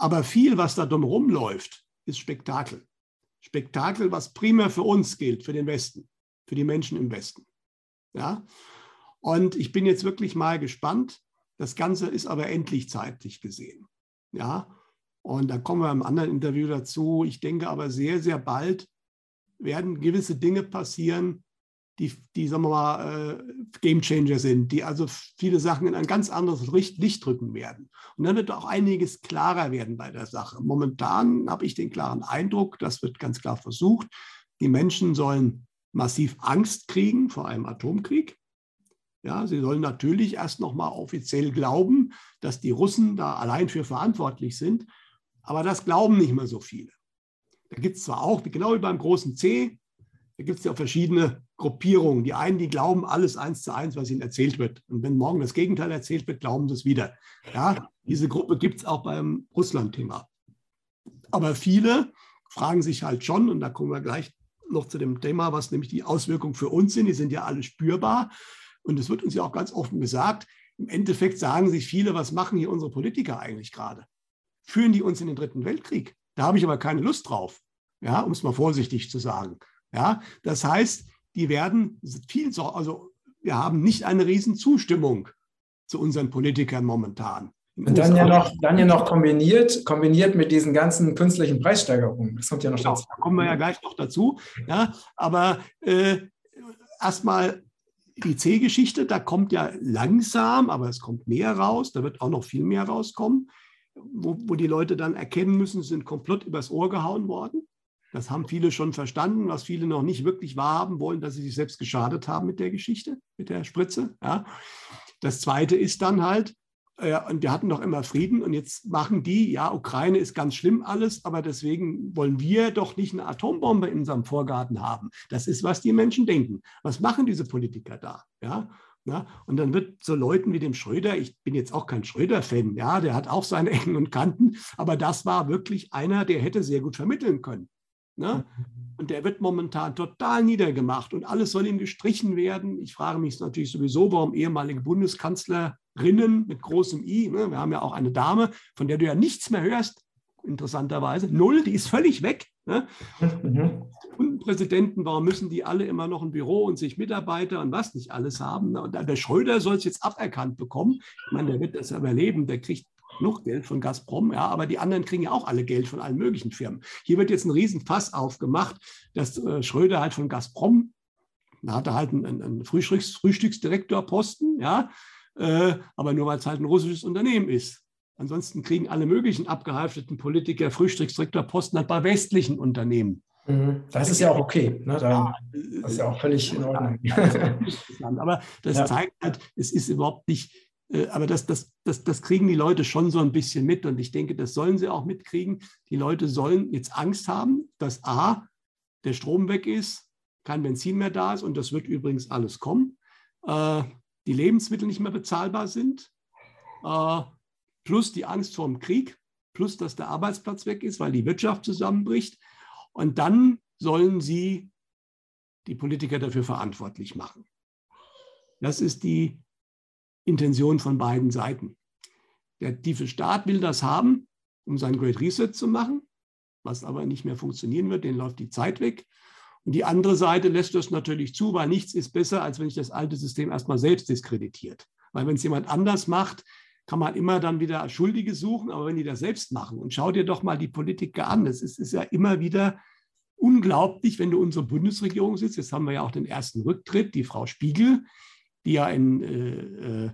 Speaker 2: Aber viel, was da drumherum läuft, ist Spektakel. Spektakel, was primär für uns gilt, für den Westen, für die Menschen im Westen. Ja? Und ich bin jetzt wirklich mal gespannt. Das Ganze ist aber endlich zeitlich gesehen. Ja? Und da kommen wir im anderen Interview dazu. Ich denke aber sehr, sehr bald werden gewisse Dinge passieren, die, die sagen wir mal, äh, Game Changer sind, die also viele Sachen in ein ganz anderes Licht drücken werden. Und dann wird auch einiges klarer werden bei der Sache. Momentan habe ich den klaren Eindruck, das wird ganz klar versucht, die Menschen sollen massiv Angst kriegen vor einem Atomkrieg. Ja, sie sollen natürlich erst noch mal offiziell glauben, dass die Russen da allein für verantwortlich sind, aber das glauben nicht mehr so viele. Da gibt es zwar auch, genau wie beim großen C, da gibt es ja verschiedene Gruppierungen. Die einen, die glauben alles eins zu eins, was ihnen erzählt wird. Und wenn morgen das Gegenteil erzählt wird, glauben sie es wieder. Ja, diese Gruppe gibt es auch beim Russland-Thema. Aber viele fragen sich halt schon, und da kommen wir gleich noch zu dem Thema, was nämlich die Auswirkungen für uns sind. Die sind ja alle spürbar. Und es wird uns ja auch ganz offen gesagt. Im Endeffekt sagen sich viele, was machen hier unsere Politiker eigentlich gerade? Führen die uns in den Dritten Weltkrieg? Da habe ich aber keine Lust drauf, ja, um es mal vorsichtig zu sagen. Ja, das heißt, die werden viel, also wir haben nicht eine riesen Zustimmung zu unseren Politikern momentan.
Speaker 1: Und dann ja noch, dann ja noch kombiniert, kombiniert mit diesen ganzen künstlichen Preissteigerungen. Das kommt ja noch
Speaker 2: genau, dazu. Da kommen wir ja gleich noch dazu. Ja, aber äh, erstmal die C-Geschichte, da kommt ja langsam, aber es kommt mehr raus. Da wird auch noch viel mehr rauskommen, wo, wo die Leute dann erkennen müssen, sie sind komplett übers Ohr gehauen worden. Das haben viele schon verstanden, was viele noch nicht wirklich wahrhaben wollen, dass sie sich selbst geschadet haben mit der Geschichte, mit der Spritze. Ja. Das Zweite ist dann halt, äh, und wir hatten doch immer Frieden und jetzt machen die, ja, Ukraine ist ganz schlimm alles, aber deswegen wollen wir doch nicht eine Atombombe in unserem Vorgarten haben. Das ist, was die Menschen denken. Was machen diese Politiker da? Ja. Ja, und dann wird so Leuten wie dem Schröder, ich bin jetzt auch kein Schröder-Fan, ja, der hat auch seine Ecken und Kanten, aber das war wirklich einer, der hätte sehr gut vermitteln können. Ne? Und der wird momentan total niedergemacht und alles soll ihm gestrichen werden. Ich frage mich natürlich sowieso, warum ehemalige Bundeskanzlerinnen mit großem I, ne? wir haben ja auch eine Dame, von der du ja nichts mehr hörst, interessanterweise, null, die ist völlig weg. Ne? Mhm. Präsidenten, warum müssen die alle immer noch ein Büro und sich Mitarbeiter und was nicht alles haben? Ne? Und der Schröder soll es jetzt aberkannt bekommen. Ich meine, der wird das überleben, der kriegt genug Geld von Gazprom, ja, aber die anderen kriegen ja auch alle Geld von allen möglichen Firmen. Hier wird jetzt ein Riesenfass aufgemacht, dass äh, Schröder halt von Gazprom, da hat er halt einen, einen Frühstücks, Frühstücksdirektorposten, ja, äh, aber nur weil es halt ein russisches Unternehmen ist. Ansonsten kriegen alle möglichen abgehalfteten Politiker Frühstücksdirektorposten halt bei westlichen Unternehmen.
Speaker 1: Mhm. Das ist ja auch okay. Ne? Da, das ist ja auch völlig in Ordnung.
Speaker 2: Aber das zeigt halt, es ist überhaupt nicht äh, aber das, das, das, das kriegen die Leute schon so ein bisschen mit und ich denke, das sollen sie auch mitkriegen. Die Leute sollen jetzt Angst haben, dass A, der Strom weg ist, kein Benzin mehr da ist und das wird übrigens alles kommen. Äh, die Lebensmittel nicht mehr bezahlbar sind, äh, plus die Angst vor dem Krieg, plus dass der Arbeitsplatz weg ist, weil die Wirtschaft zusammenbricht. Und dann sollen sie die Politiker dafür verantwortlich machen. Das ist die Intention von beiden Seiten. Der tiefe Staat will das haben, um seinen Great Reset zu machen, was aber nicht mehr funktionieren wird, den läuft die Zeit weg. Und die andere Seite lässt das natürlich zu, weil nichts ist besser, als wenn ich das alte System erstmal selbst diskreditiert. Weil wenn es jemand anders macht, kann man immer dann wieder Schuldige suchen, aber wenn die das selbst machen und schau dir doch mal die Politiker an, es ist, ist ja immer wieder unglaublich, wenn du unsere Bundesregierung sitzt. Jetzt haben wir ja auch den ersten Rücktritt, die Frau Spiegel, die ja in, äh, äh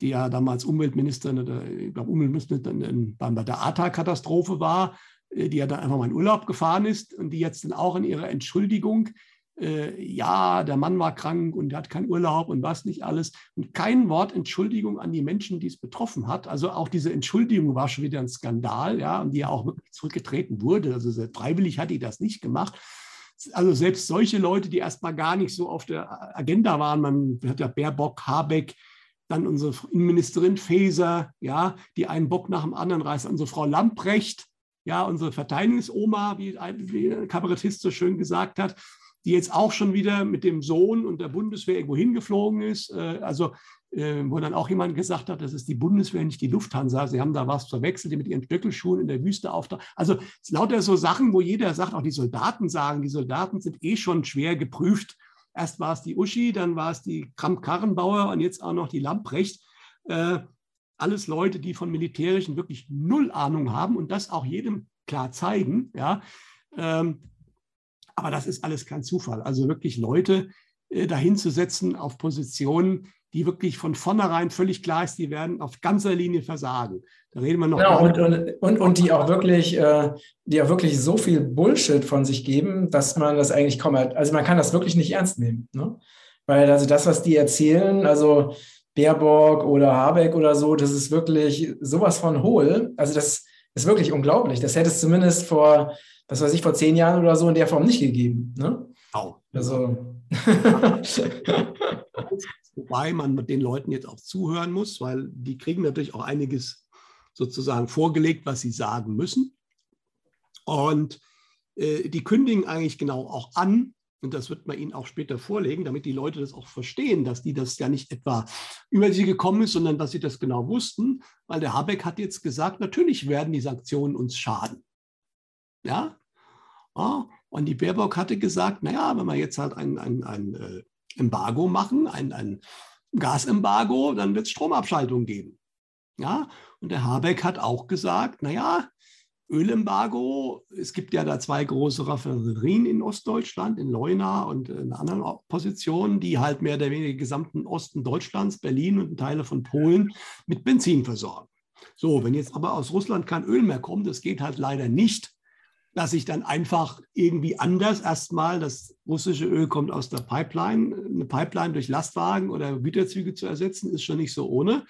Speaker 2: die ja damals Umweltministerin oder ich glaube Umweltministerin bei der ATA-Katastrophe war, äh, die ja dann einfach mal in Urlaub gefahren ist und die jetzt dann auch in ihrer Entschuldigung, äh, ja, der Mann war krank und der hat keinen Urlaub und was nicht alles. Und kein Wort Entschuldigung an die Menschen, die es betroffen hat. Also auch diese Entschuldigung war schon wieder ein Skandal, ja, und die ja auch wirklich zurückgetreten wurde. Also freiwillig hat die das nicht gemacht. Also selbst solche Leute, die erstmal gar nicht so auf der Agenda waren, man hat ja Baerbock, Habeck, dann unsere Innenministerin Faeser, ja, die einen Bock nach dem anderen reißt, unsere Frau Lamprecht, ja, unsere Verteidigungsoma, wie ein, Kabarettist so schön gesagt hat, die jetzt auch schon wieder mit dem Sohn und der Bundeswehr irgendwo hingeflogen ist. Äh, also, wo dann auch jemand gesagt hat, das ist die Bundeswehr, nicht die Lufthansa. Sie haben da was verwechselt, die mit ihren Stöckelschuhen in der Wüste auftauchen. Also, es lauter so Sachen, wo jeder sagt, auch die Soldaten sagen, die Soldaten sind eh schon schwer geprüft Erst war es die Uschi, dann war es die Kramp-Karrenbauer und jetzt auch noch die Lamprecht. Äh, alles Leute, die von Militärischen wirklich null Ahnung haben und das auch jedem klar zeigen. Ja. Ähm, aber das ist alles kein Zufall. Also wirklich Leute äh, setzen auf Positionen, die wirklich von vornherein völlig klar ist, die werden auf ganzer Linie versagen. Da reden wir noch.
Speaker 1: Genau, und, und, und, und, die auch wirklich, äh, die auch wirklich so viel Bullshit von sich geben, dass man das eigentlich kaum, also man kann das wirklich nicht ernst nehmen. Ne? Weil also das, was die erzählen, also Baerbock oder Habeck oder so, das ist wirklich sowas von hohl. Also das ist wirklich unglaublich. Das hätte es zumindest vor, was weiß ich, vor zehn Jahren oder so in der Form nicht gegeben. Ne?
Speaker 2: Oh. Also. Wobei man den Leuten jetzt auch zuhören muss, weil die kriegen natürlich auch einiges sozusagen vorgelegt, was sie sagen müssen. Und äh, die kündigen eigentlich genau auch an, und das wird man ihnen auch später vorlegen, damit die Leute das auch verstehen, dass die das ja nicht etwa über sie gekommen ist, sondern dass sie das genau wussten, weil der Habeck hat jetzt gesagt, natürlich werden die Sanktionen uns schaden. Ja? ja und die Baerbock hatte gesagt, naja, wenn wir jetzt halt ein, ein, ein äh, Embargo machen, ein, ein Gasembargo, dann wird es Stromabschaltung geben. Ja, und der Habeck hat auch gesagt, naja, Ölembargo, es gibt ja da zwei große Raffinerien in Ostdeutschland, in Leuna und in anderen Positionen, die halt mehr oder weniger den gesamten Osten Deutschlands, Berlin und Teile von Polen mit Benzin versorgen. So, wenn jetzt aber aus Russland kein Öl mehr kommt, das geht halt leider nicht, dass ich dann einfach irgendwie anders erstmal, das russische Öl kommt aus der Pipeline, eine Pipeline durch Lastwagen oder Güterzüge zu ersetzen, ist schon nicht so ohne.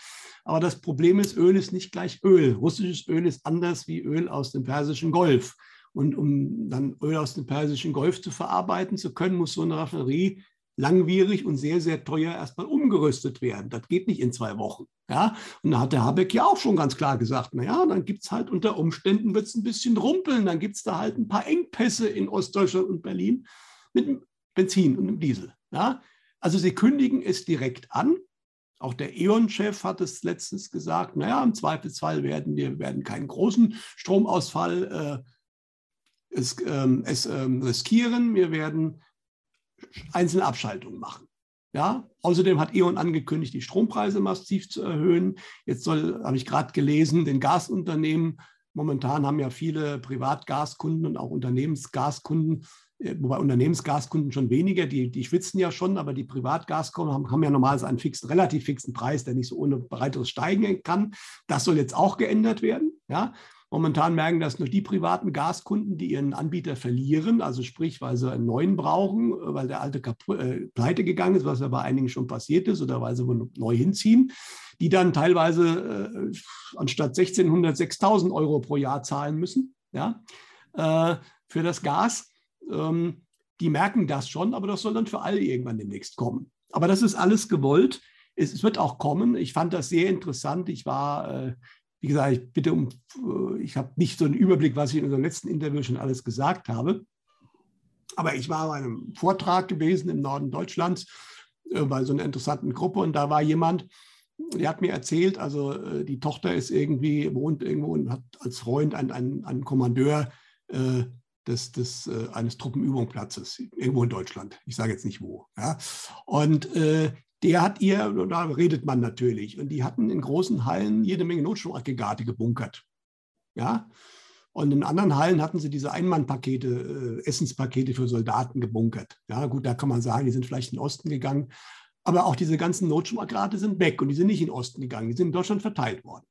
Speaker 2: Aber das Problem ist, Öl ist nicht gleich Öl. Russisches Öl ist anders wie Öl aus dem Persischen Golf. Und um dann Öl aus dem Persischen Golf zu verarbeiten zu können, muss so eine Raffinerie langwierig und sehr, sehr teuer erstmal umgerüstet werden. Das geht nicht in zwei Wochen. Ja? Und da hat der Habeck ja auch schon ganz klar gesagt, naja, dann gibt es halt unter Umständen, wird es ein bisschen rumpeln, dann gibt es da halt ein paar Engpässe in Ostdeutschland und Berlin mit Benzin und dem Diesel. Ja? Also sie kündigen es direkt an. Auch der E.ON-Chef hat es letztens gesagt, naja, im Zweifelsfall werden wir werden keinen großen Stromausfall äh, es, ähm, es ähm, riskieren. Wir werden einzelne Abschaltungen machen. Ja, außerdem hat E.ON angekündigt, die Strompreise massiv zu erhöhen. Jetzt soll, habe ich gerade gelesen, den Gasunternehmen, momentan haben ja viele Privatgaskunden und auch Unternehmensgaskunden, äh, wobei Unternehmensgaskunden schon weniger, die, die schwitzen ja schon, aber die Privatgaskunden haben, haben ja normalerweise einen fixen, relativ fixen Preis, der nicht so ohne weiteres steigen kann. Das soll jetzt auch geändert werden. Ja, Momentan merken das nur die privaten Gaskunden, die ihren Anbieter verlieren, also sprich, weil sie einen neuen brauchen, weil der alte äh, pleite gegangen ist, was ja bei einigen schon passiert ist, oder weil sie neu hinziehen, die dann teilweise äh, anstatt 1600 6000 Euro pro Jahr zahlen müssen ja, äh, für das Gas. Ähm, die merken das schon, aber das soll dann für alle irgendwann demnächst kommen. Aber das ist alles gewollt. Es, es wird auch kommen. Ich fand das sehr interessant. Ich war äh, wie gesagt, ich bitte um, äh, ich habe nicht so einen Überblick, was ich in unserem letzten Interview schon alles gesagt habe. Aber ich war bei einem Vortrag gewesen im Norden Deutschlands äh, bei so einer interessanten Gruppe und da war jemand, der hat mir erzählt, also äh, die Tochter ist irgendwie, wohnt irgendwo und hat als Freund einen, einen, einen Kommandeur äh, des, des, eines Truppenübungsplatzes irgendwo in Deutschland. Ich sage jetzt nicht wo. Ja. Und äh, der hat ihr, da redet man natürlich, und die hatten in großen Hallen jede Menge Notstromaggregate gebunkert. Ja. Und in anderen Hallen hatten sie diese Einmannpakete, äh, Essenspakete für Soldaten gebunkert. Ja, gut, da kann man sagen, die sind vielleicht in den Osten gegangen. Aber auch diese ganzen Notstromaggregate sind weg und die sind nicht in den Osten gegangen, die sind in Deutschland verteilt worden.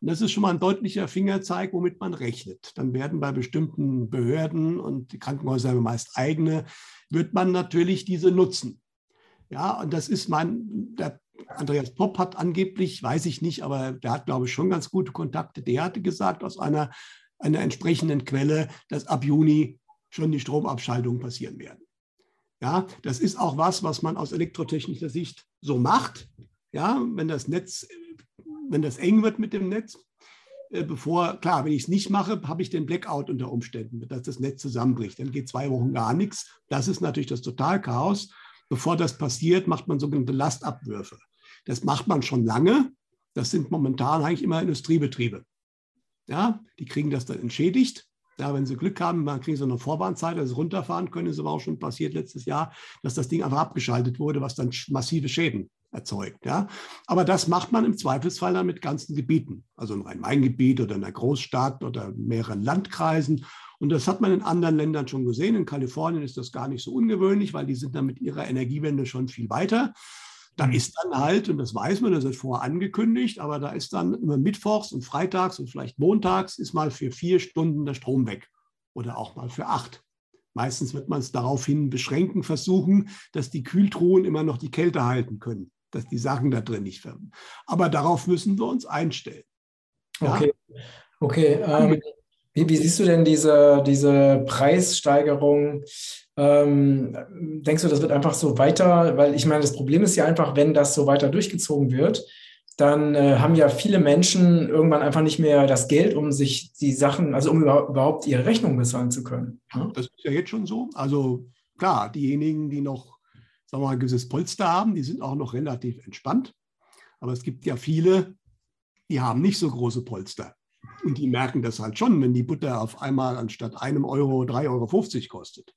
Speaker 2: Und das ist schon mal ein deutlicher Fingerzeig, womit man rechnet. Dann werden bei bestimmten Behörden und die Krankenhäuser meist eigene, wird man natürlich diese nutzen. Ja, und das ist mein, der Andreas Popp hat angeblich, weiß ich nicht, aber der hat, glaube ich, schon ganz gute Kontakte. Der hatte gesagt aus einer, einer entsprechenden Quelle, dass ab Juni schon die Stromabschaltungen passieren werden. Ja, das ist auch was, was man aus elektrotechnischer Sicht so macht. Ja, wenn das Netz wenn das eng wird mit dem Netz, äh, bevor, klar, wenn ich es nicht mache, habe ich den Blackout unter Umständen, dass das Netz zusammenbricht. Dann geht zwei Wochen gar nichts. Das ist natürlich das Totalchaos. Bevor das passiert, macht man sogenannte Lastabwürfe. Das macht man schon lange. Das sind momentan eigentlich immer Industriebetriebe. Ja, die kriegen das dann entschädigt. Ja, wenn sie Glück haben, dann kriegen sie eine Vorbahnzeit, dass sie runterfahren können. Ist aber auch schon passiert letztes Jahr, dass das Ding einfach abgeschaltet wurde, was dann massive Schäden erzeugt. Ja? Aber das macht man im Zweifelsfall dann mit ganzen Gebieten, also im Rhein-Main-Gebiet oder in einer Großstadt oder mehreren Landkreisen. Und das hat man in anderen Ländern schon gesehen. In Kalifornien ist das gar nicht so ungewöhnlich, weil die sind dann mit ihrer Energiewende schon viel weiter. Da mhm. ist dann halt, und das weiß man, das ist vorher angekündigt, aber da ist dann immer mittwochs und freitags und vielleicht montags ist mal für vier Stunden der Strom weg oder auch mal für acht. Meistens wird man es daraufhin beschränken versuchen, dass die Kühltruhen immer noch die Kälte halten können dass die Sachen da drin nicht färben. Aber darauf müssen wir uns einstellen.
Speaker 1: Ja? Okay, okay. Ähm, wie, wie, siehst du denn diese, diese Preissteigerung? Ähm, denkst du, das wird einfach so weiter? Weil ich meine, das Problem ist ja einfach, wenn das so weiter durchgezogen wird, dann äh, haben ja viele Menschen irgendwann einfach nicht mehr das Geld, um sich die Sachen, also um überhaupt ihre Rechnung bezahlen zu können.
Speaker 2: Ja? Das ist ja jetzt schon so. Also klar, diejenigen, die noch sagen wir mal, ein gewisses Polster haben, die sind auch noch relativ entspannt. Aber es gibt ja viele, die haben nicht so große Polster. Und die merken das halt schon, wenn die Butter auf einmal anstatt einem Euro 3,50 Euro kostet.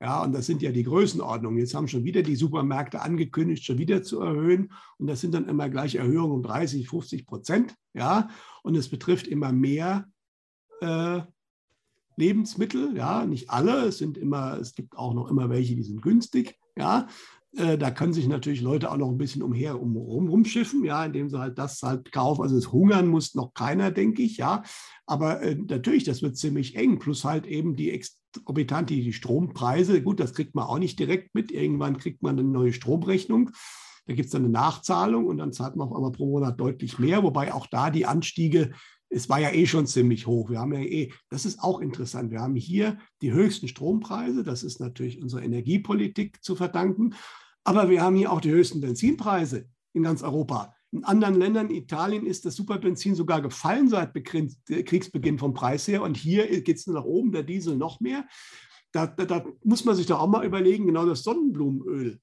Speaker 2: Ja, und das sind ja die Größenordnungen. Jetzt haben schon wieder die Supermärkte angekündigt, schon wieder zu erhöhen. Und das sind dann immer gleich Erhöhungen um 30, 50 Prozent. Ja, und es betrifft immer mehr äh, Lebensmittel. Ja, nicht alle. Es sind immer, es gibt auch noch immer welche, die sind günstig. Ja, äh, da können sich natürlich Leute auch noch ein bisschen umher um, rum, rumschiffen, ja, indem sie halt das halt kaufen. Also es hungern muss noch keiner, denke ich, ja. Aber äh, natürlich, das wird ziemlich eng. Plus halt eben die exorbitant die Strompreise. Gut, das kriegt man auch nicht direkt mit. Irgendwann kriegt man eine neue Stromrechnung. Da gibt es dann eine Nachzahlung und dann zahlt man auf einmal pro Monat deutlich mehr, wobei auch da die Anstiege es war ja eh schon ziemlich hoch. Wir haben ja eh, das ist auch interessant. Wir haben hier die höchsten Strompreise. Das ist natürlich unserer Energiepolitik zu verdanken. Aber wir haben hier auch die höchsten Benzinpreise in ganz Europa. In anderen Ländern, Italien, ist das Superbenzin sogar gefallen seit Kriegsbeginn vom Preis her. Und hier geht es nach oben, der Diesel noch mehr. Da, da, da, muss man sich doch auch mal überlegen, genau das Sonnenblumenöl.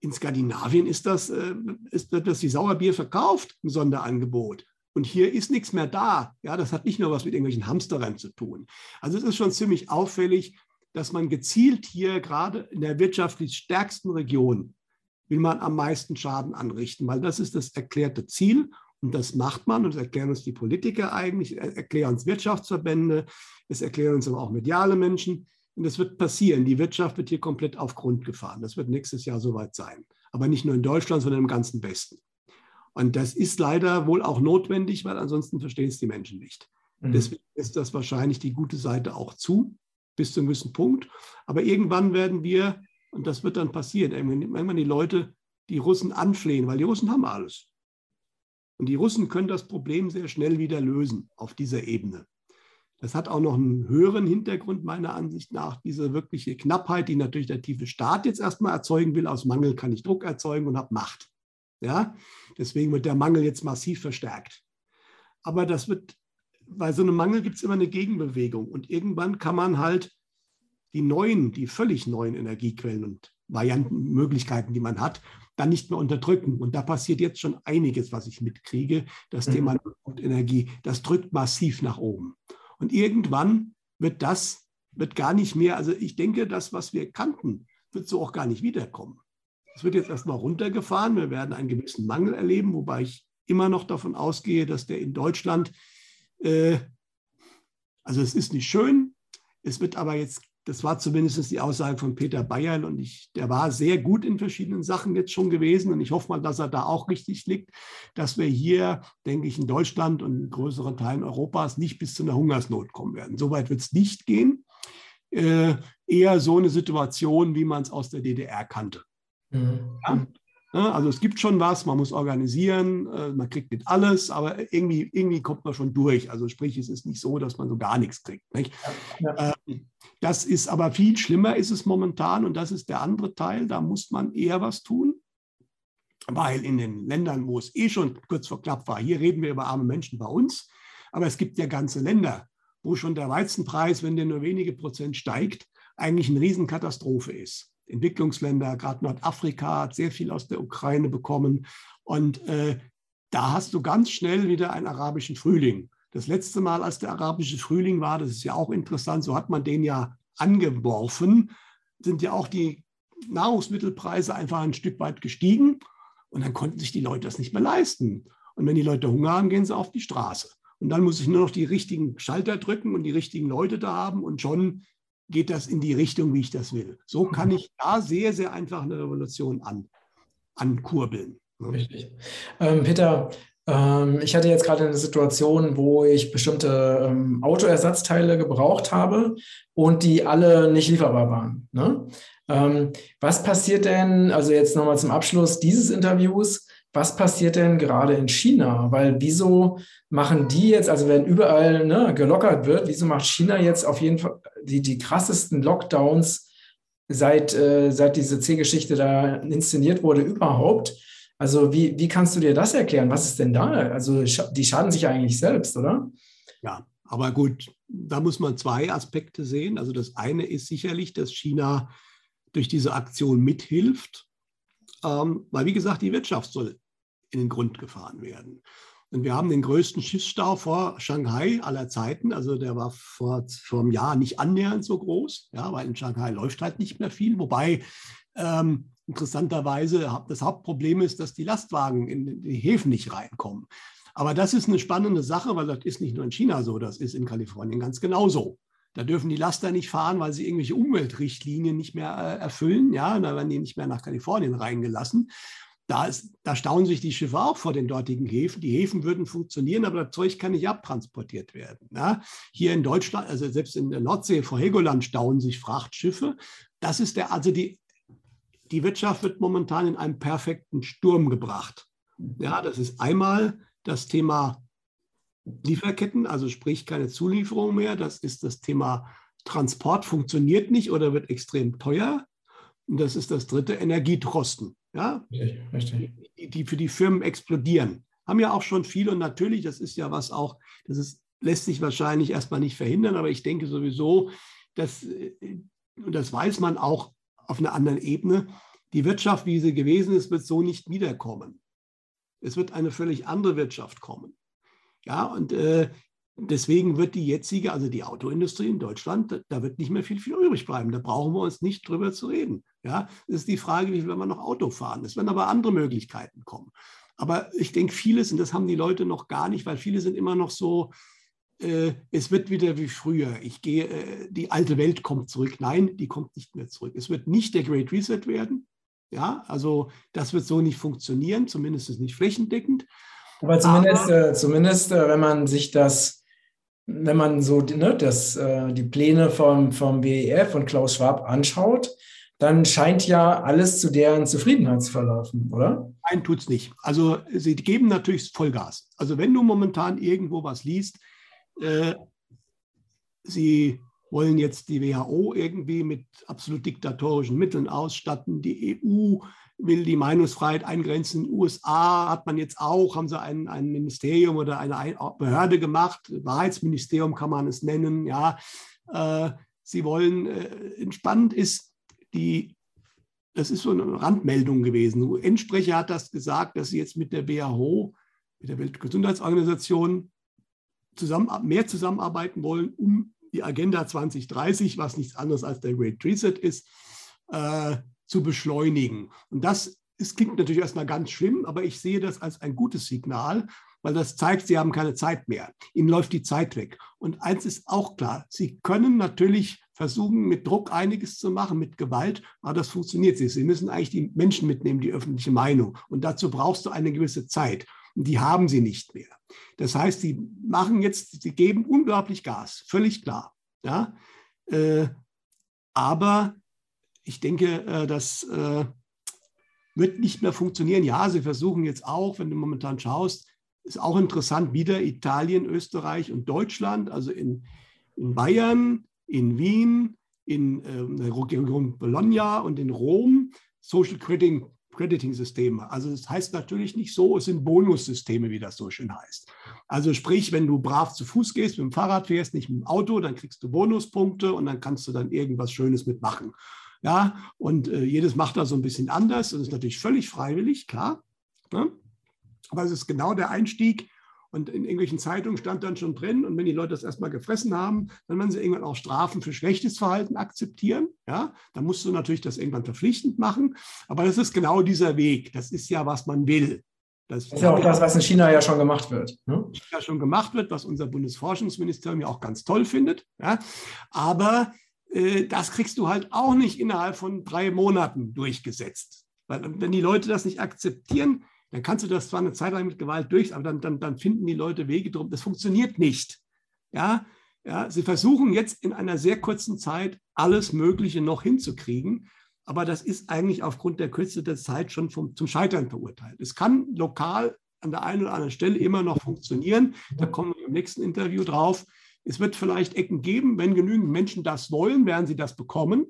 Speaker 2: In Skandinavien ist das, äh, ist das die Sauerbier verkauft im Sonderangebot. Und hier ist nichts mehr da. Ja, das hat nicht nur was mit irgendwelchen Hamsterern zu tun. Also es ist schon ziemlich auffällig, dass man gezielt hier gerade in der wirtschaftlich stärksten Region will man am meisten Schaden anrichten, weil das ist das erklärte Ziel und das macht man und das erklären uns die Politiker eigentlich, erklären uns Wirtschaftsverbände, es erklären uns aber auch mediale Menschen und das wird passieren. Die Wirtschaft wird hier komplett auf Grund gefahren. Das wird nächstes Jahr soweit sein. Aber nicht nur in Deutschland, sondern im ganzen Westen. Und das ist leider wohl auch notwendig, weil ansonsten verstehen es die Menschen nicht. Mhm. Deswegen ist das wahrscheinlich die gute Seite auch zu, bis zu einem gewissen Punkt. Aber irgendwann werden wir, und das wird dann passieren, irgendwann die Leute die Russen anflehen, weil die Russen haben alles. Und die Russen können das Problem sehr schnell wieder lösen auf dieser Ebene. Das hat auch noch einen höheren Hintergrund meiner Ansicht nach, diese wirkliche Knappheit, die natürlich der tiefe Staat jetzt erstmal erzeugen will. Aus Mangel kann ich Druck erzeugen und habe Macht. Ja? Deswegen wird der Mangel jetzt massiv verstärkt. Aber das wird, bei so einem Mangel gibt es immer eine Gegenbewegung. Und irgendwann kann man halt die neuen, die völlig neuen Energiequellen, und Varianten, Möglichkeiten, die man hat, dann nicht mehr unterdrücken. Und da passiert jetzt schon einiges, was ich mitkriege. Das mhm. Thema Energie, das drückt massiv nach oben. Und irgendwann wird das, wird gar nicht mehr, also ich denke, das, was wir kannten, wird so auch gar nicht wiederkommen. Es wird jetzt erstmal runtergefahren. Wir werden einen gewissen Mangel erleben, wobei ich immer noch davon ausgehe, dass der in Deutschland, äh, also es ist nicht schön, es wird aber jetzt das war zumindest die Aussage von Peter Bayerl und ich, der war sehr gut in verschiedenen Sachen jetzt schon gewesen und ich hoffe mal, dass er da auch richtig liegt, dass wir hier, denke ich, in Deutschland und in größeren Teilen Europas nicht bis zu einer Hungersnot kommen werden. Soweit wird es nicht gehen. Äh, eher so eine Situation, wie man es aus der DDR kannte. Mhm. Ja? Also es gibt schon was, man muss organisieren, äh, man kriegt nicht alles, aber irgendwie, irgendwie kommt man schon durch. Also sprich, es ist nicht so, dass man so gar nichts kriegt. Nicht? Ja. Ähm, das ist aber viel schlimmer ist es momentan und das ist der andere Teil, da muss man eher was tun. Weil in den Ländern, wo es eh schon kurz vor knapp war, hier reden wir über arme Menschen bei uns, aber es gibt ja ganze Länder, wo schon der Weizenpreis, wenn der nur wenige Prozent steigt, eigentlich eine Riesenkatastrophe ist. Entwicklungsländer, gerade Nordafrika hat sehr viel aus der Ukraine bekommen. Und äh, da hast du ganz schnell wieder einen arabischen Frühling. Das letzte Mal, als der arabische Frühling war, das ist ja auch interessant, so hat man den ja angeworfen, sind ja auch die Nahrungsmittelpreise einfach ein Stück weit gestiegen. Und dann konnten sich die Leute das nicht mehr leisten. Und wenn die Leute Hunger haben, gehen sie auf die Straße. Und dann muss ich nur noch die richtigen Schalter drücken und die richtigen Leute da haben und schon geht das in die Richtung, wie ich das will. So kann mhm. ich da sehr, sehr einfach eine Revolution an, ankurbeln.
Speaker 1: Ne? Richtig. Ähm, Peter, ähm, ich hatte jetzt gerade eine Situation, wo ich bestimmte ähm, Autoersatzteile gebraucht habe und die alle nicht lieferbar waren. Ne? Ähm, was passiert denn, also jetzt nochmal zum Abschluss dieses Interviews, was passiert denn gerade in China? Weil wieso machen die jetzt, also wenn überall ne, gelockert wird, wieso macht China jetzt auf jeden Fall die, die krassesten Lockdowns seit, äh, seit diese C-Geschichte da inszeniert wurde überhaupt? Also wie, wie kannst du dir das erklären? Was ist denn da? Also die schaden sich eigentlich selbst, oder?
Speaker 2: Ja, aber gut, da muss man zwei Aspekte sehen. Also das eine ist sicherlich, dass China durch diese Aktion mithilft, ähm, weil wie gesagt, die Wirtschaft soll in den Grund gefahren werden. Und wir haben den größten Schiffsstau vor Shanghai aller Zeiten. Also der war vor, vor einem Jahr nicht annähernd so groß, ja, weil in Shanghai läuft halt nicht mehr viel. Wobei ähm, interessanterweise das Hauptproblem ist, dass die Lastwagen in die Häfen nicht reinkommen. Aber das ist eine spannende Sache, weil das ist nicht nur in China so, das ist in Kalifornien ganz genauso. Da dürfen die Laster nicht fahren, weil sie irgendwelche Umweltrichtlinien nicht mehr äh, erfüllen. Ja, da werden die nicht mehr nach Kalifornien reingelassen. Da, ist, da staunen sich die Schiffe auch vor den dortigen Häfen. Die Häfen würden funktionieren, aber das Zeug kann nicht abtransportiert werden. Ja? Hier in Deutschland, also selbst in der Nordsee vor Helgoland stauen sich Frachtschiffe. Das ist der, also die, die Wirtschaft wird momentan in einen perfekten Sturm gebracht. Ja, das ist einmal das Thema Lieferketten, also sprich keine Zulieferung mehr. Das ist das Thema Transport funktioniert nicht oder wird extrem teuer. Und das ist das dritte, Energietrosten ja, Richtig. Die, die für die Firmen explodieren. Haben ja auch schon viele und natürlich, das ist ja was auch, das ist, lässt sich wahrscheinlich erstmal nicht verhindern, aber ich denke sowieso, dass, äh, und das weiß man auch auf einer anderen Ebene, die Wirtschaft, wie sie gewesen ist, wird so nicht wiederkommen. Es wird eine völlig andere Wirtschaft kommen. Ja, und äh, deswegen wird die jetzige, also die Autoindustrie in Deutschland, da wird nicht mehr viel, viel übrig bleiben. Da brauchen wir uns nicht drüber zu reden. Ja, es ist die Frage, wie viel wir noch Auto fahren. Es werden aber andere Möglichkeiten kommen. Aber ich denke, vieles, und das haben die Leute noch gar nicht, weil viele sind immer noch so, äh, es wird wieder wie früher. Ich gehe, äh, die alte Welt kommt zurück. Nein, die kommt nicht mehr zurück. Es wird nicht der Great Reset werden. Ja, also das wird so nicht funktionieren, zumindest nicht flächendeckend.
Speaker 1: Aber zumindest, aber, äh, zumindest äh, wenn man sich das wenn man so ne, das, äh, die Pläne vom, vom WEF und Klaus Schwab anschaut, dann scheint ja alles zu deren Zufriedenheit zu verlaufen, oder?
Speaker 2: Nein, tut es nicht. Also sie geben natürlich Vollgas. Also wenn du momentan irgendwo was liest, äh, sie wollen jetzt die WHO irgendwie mit absolut diktatorischen Mitteln ausstatten, die EU will die Meinungsfreiheit eingrenzen. In den USA hat man jetzt auch, haben sie ein, ein Ministerium oder eine Behörde gemacht, Wahrheitsministerium kann man es nennen. Ja, äh, sie wollen, äh, entspannend ist, die das ist so eine Randmeldung gewesen. Der UN-Sprecher hat das gesagt, dass sie jetzt mit der WHO, mit der Weltgesundheitsorganisation, zusammen, mehr zusammenarbeiten wollen, um die Agenda 2030, was nichts anderes als der Great Reset ist, äh, zu beschleunigen. Und das ist, klingt natürlich erstmal ganz schlimm, aber ich sehe das als ein gutes Signal, weil das zeigt, sie haben keine Zeit mehr. Ihnen läuft die Zeit weg. Und eins ist auch klar, sie können natürlich versuchen, mit Druck einiges zu machen, mit Gewalt, aber das funktioniert nicht. Sie müssen eigentlich die Menschen mitnehmen, die öffentliche Meinung. Und dazu brauchst du eine gewisse Zeit. Und die haben sie nicht mehr. Das heißt, sie machen jetzt, sie geben unglaublich Gas, völlig klar. Ja? Äh, aber ich denke, äh, das äh, wird nicht mehr funktionieren. Ja, sie versuchen jetzt auch, wenn du momentan schaust, ist auch interessant, wieder Italien, Österreich und Deutschland, also in, in Bayern, in Wien, in äh, der Region Bologna und in Rom Social Crediting, Crediting-Systeme. Also das heißt natürlich nicht so, es sind Bonussysteme, wie das so schön heißt. Also sprich, wenn du brav zu Fuß gehst, mit dem Fahrrad fährst, nicht mit dem Auto, dann kriegst du Bonuspunkte und dann kannst du dann irgendwas Schönes mitmachen. Ja, und äh, jedes macht da so ein bisschen anders. Das ist natürlich völlig freiwillig, klar. Ne? Aber es ist genau der Einstieg. Und in irgendwelchen Zeitungen stand dann schon drin, und wenn die Leute das erstmal gefressen haben, dann werden sie irgendwann auch Strafen für schlechtes Verhalten akzeptieren. Ja, dann musst du natürlich das irgendwann verpflichtend machen. Aber das ist genau dieser Weg. Das ist ja, was man will.
Speaker 1: Das, das ist ja auch das, was in China ja schon gemacht wird.
Speaker 2: Ne? Ja, schon gemacht wird, was unser Bundesforschungsministerium ja auch ganz toll findet. Ja. Aber das kriegst du halt auch nicht innerhalb von drei Monaten durchgesetzt. Weil wenn die Leute das nicht akzeptieren, dann kannst du das zwar eine Zeit lang mit Gewalt durch, aber dann, dann, dann finden die Leute Wege drum. Das funktioniert nicht. Ja, ja, sie versuchen jetzt in einer sehr kurzen Zeit alles Mögliche noch hinzukriegen, aber das ist eigentlich aufgrund der Kürze der Zeit schon vom, zum Scheitern verurteilt. Es kann lokal an der einen oder anderen Stelle immer noch funktionieren. Da kommen wir im nächsten Interview drauf. Es wird vielleicht Ecken geben, wenn genügend Menschen das wollen, werden sie das bekommen.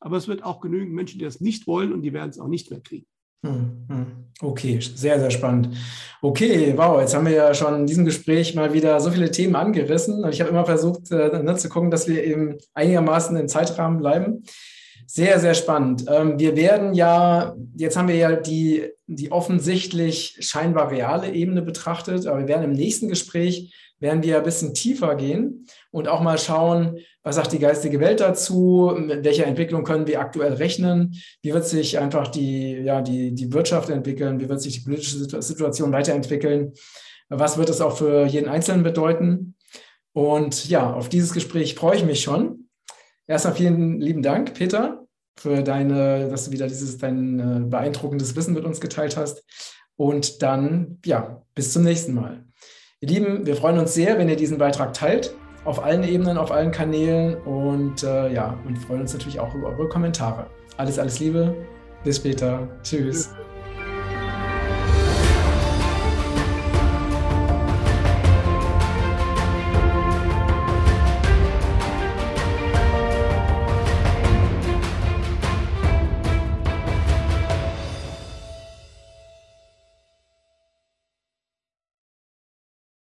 Speaker 2: Aber es wird auch genügend Menschen, die das nicht wollen und die werden es auch nicht mehr kriegen.
Speaker 1: Hm, hm. Okay, sehr, sehr spannend. Okay, wow, jetzt haben wir ja schon in diesem Gespräch mal wieder so viele Themen angerissen. Und ich habe immer versucht äh, ne, zu gucken, dass wir eben einigermaßen im Zeitrahmen bleiben. Sehr, sehr spannend. Ähm, wir werden ja, jetzt haben wir ja die, die offensichtlich scheinbar reale Ebene betrachtet, aber wir werden im nächsten Gespräch werden wir ein bisschen tiefer gehen und auch mal schauen, was sagt die geistige Welt dazu, mit welcher Entwicklung können wir aktuell rechnen, wie wird sich einfach die, ja, die, die Wirtschaft entwickeln, wie wird sich die politische Situation weiterentwickeln, was wird es auch für jeden Einzelnen bedeuten. Und ja, auf dieses Gespräch freue ich mich schon. Erstmal vielen lieben Dank, Peter, für deine, dass du wieder dieses dein äh, beeindruckendes Wissen mit uns geteilt hast. Und dann, ja, bis zum nächsten Mal. Ihr Lieben, wir freuen uns sehr, wenn ihr diesen Beitrag teilt, auf allen Ebenen, auf allen Kanälen und äh, ja, und freuen uns natürlich auch über eure Kommentare. Alles, alles Liebe, bis später. Tschüss. Tschüss.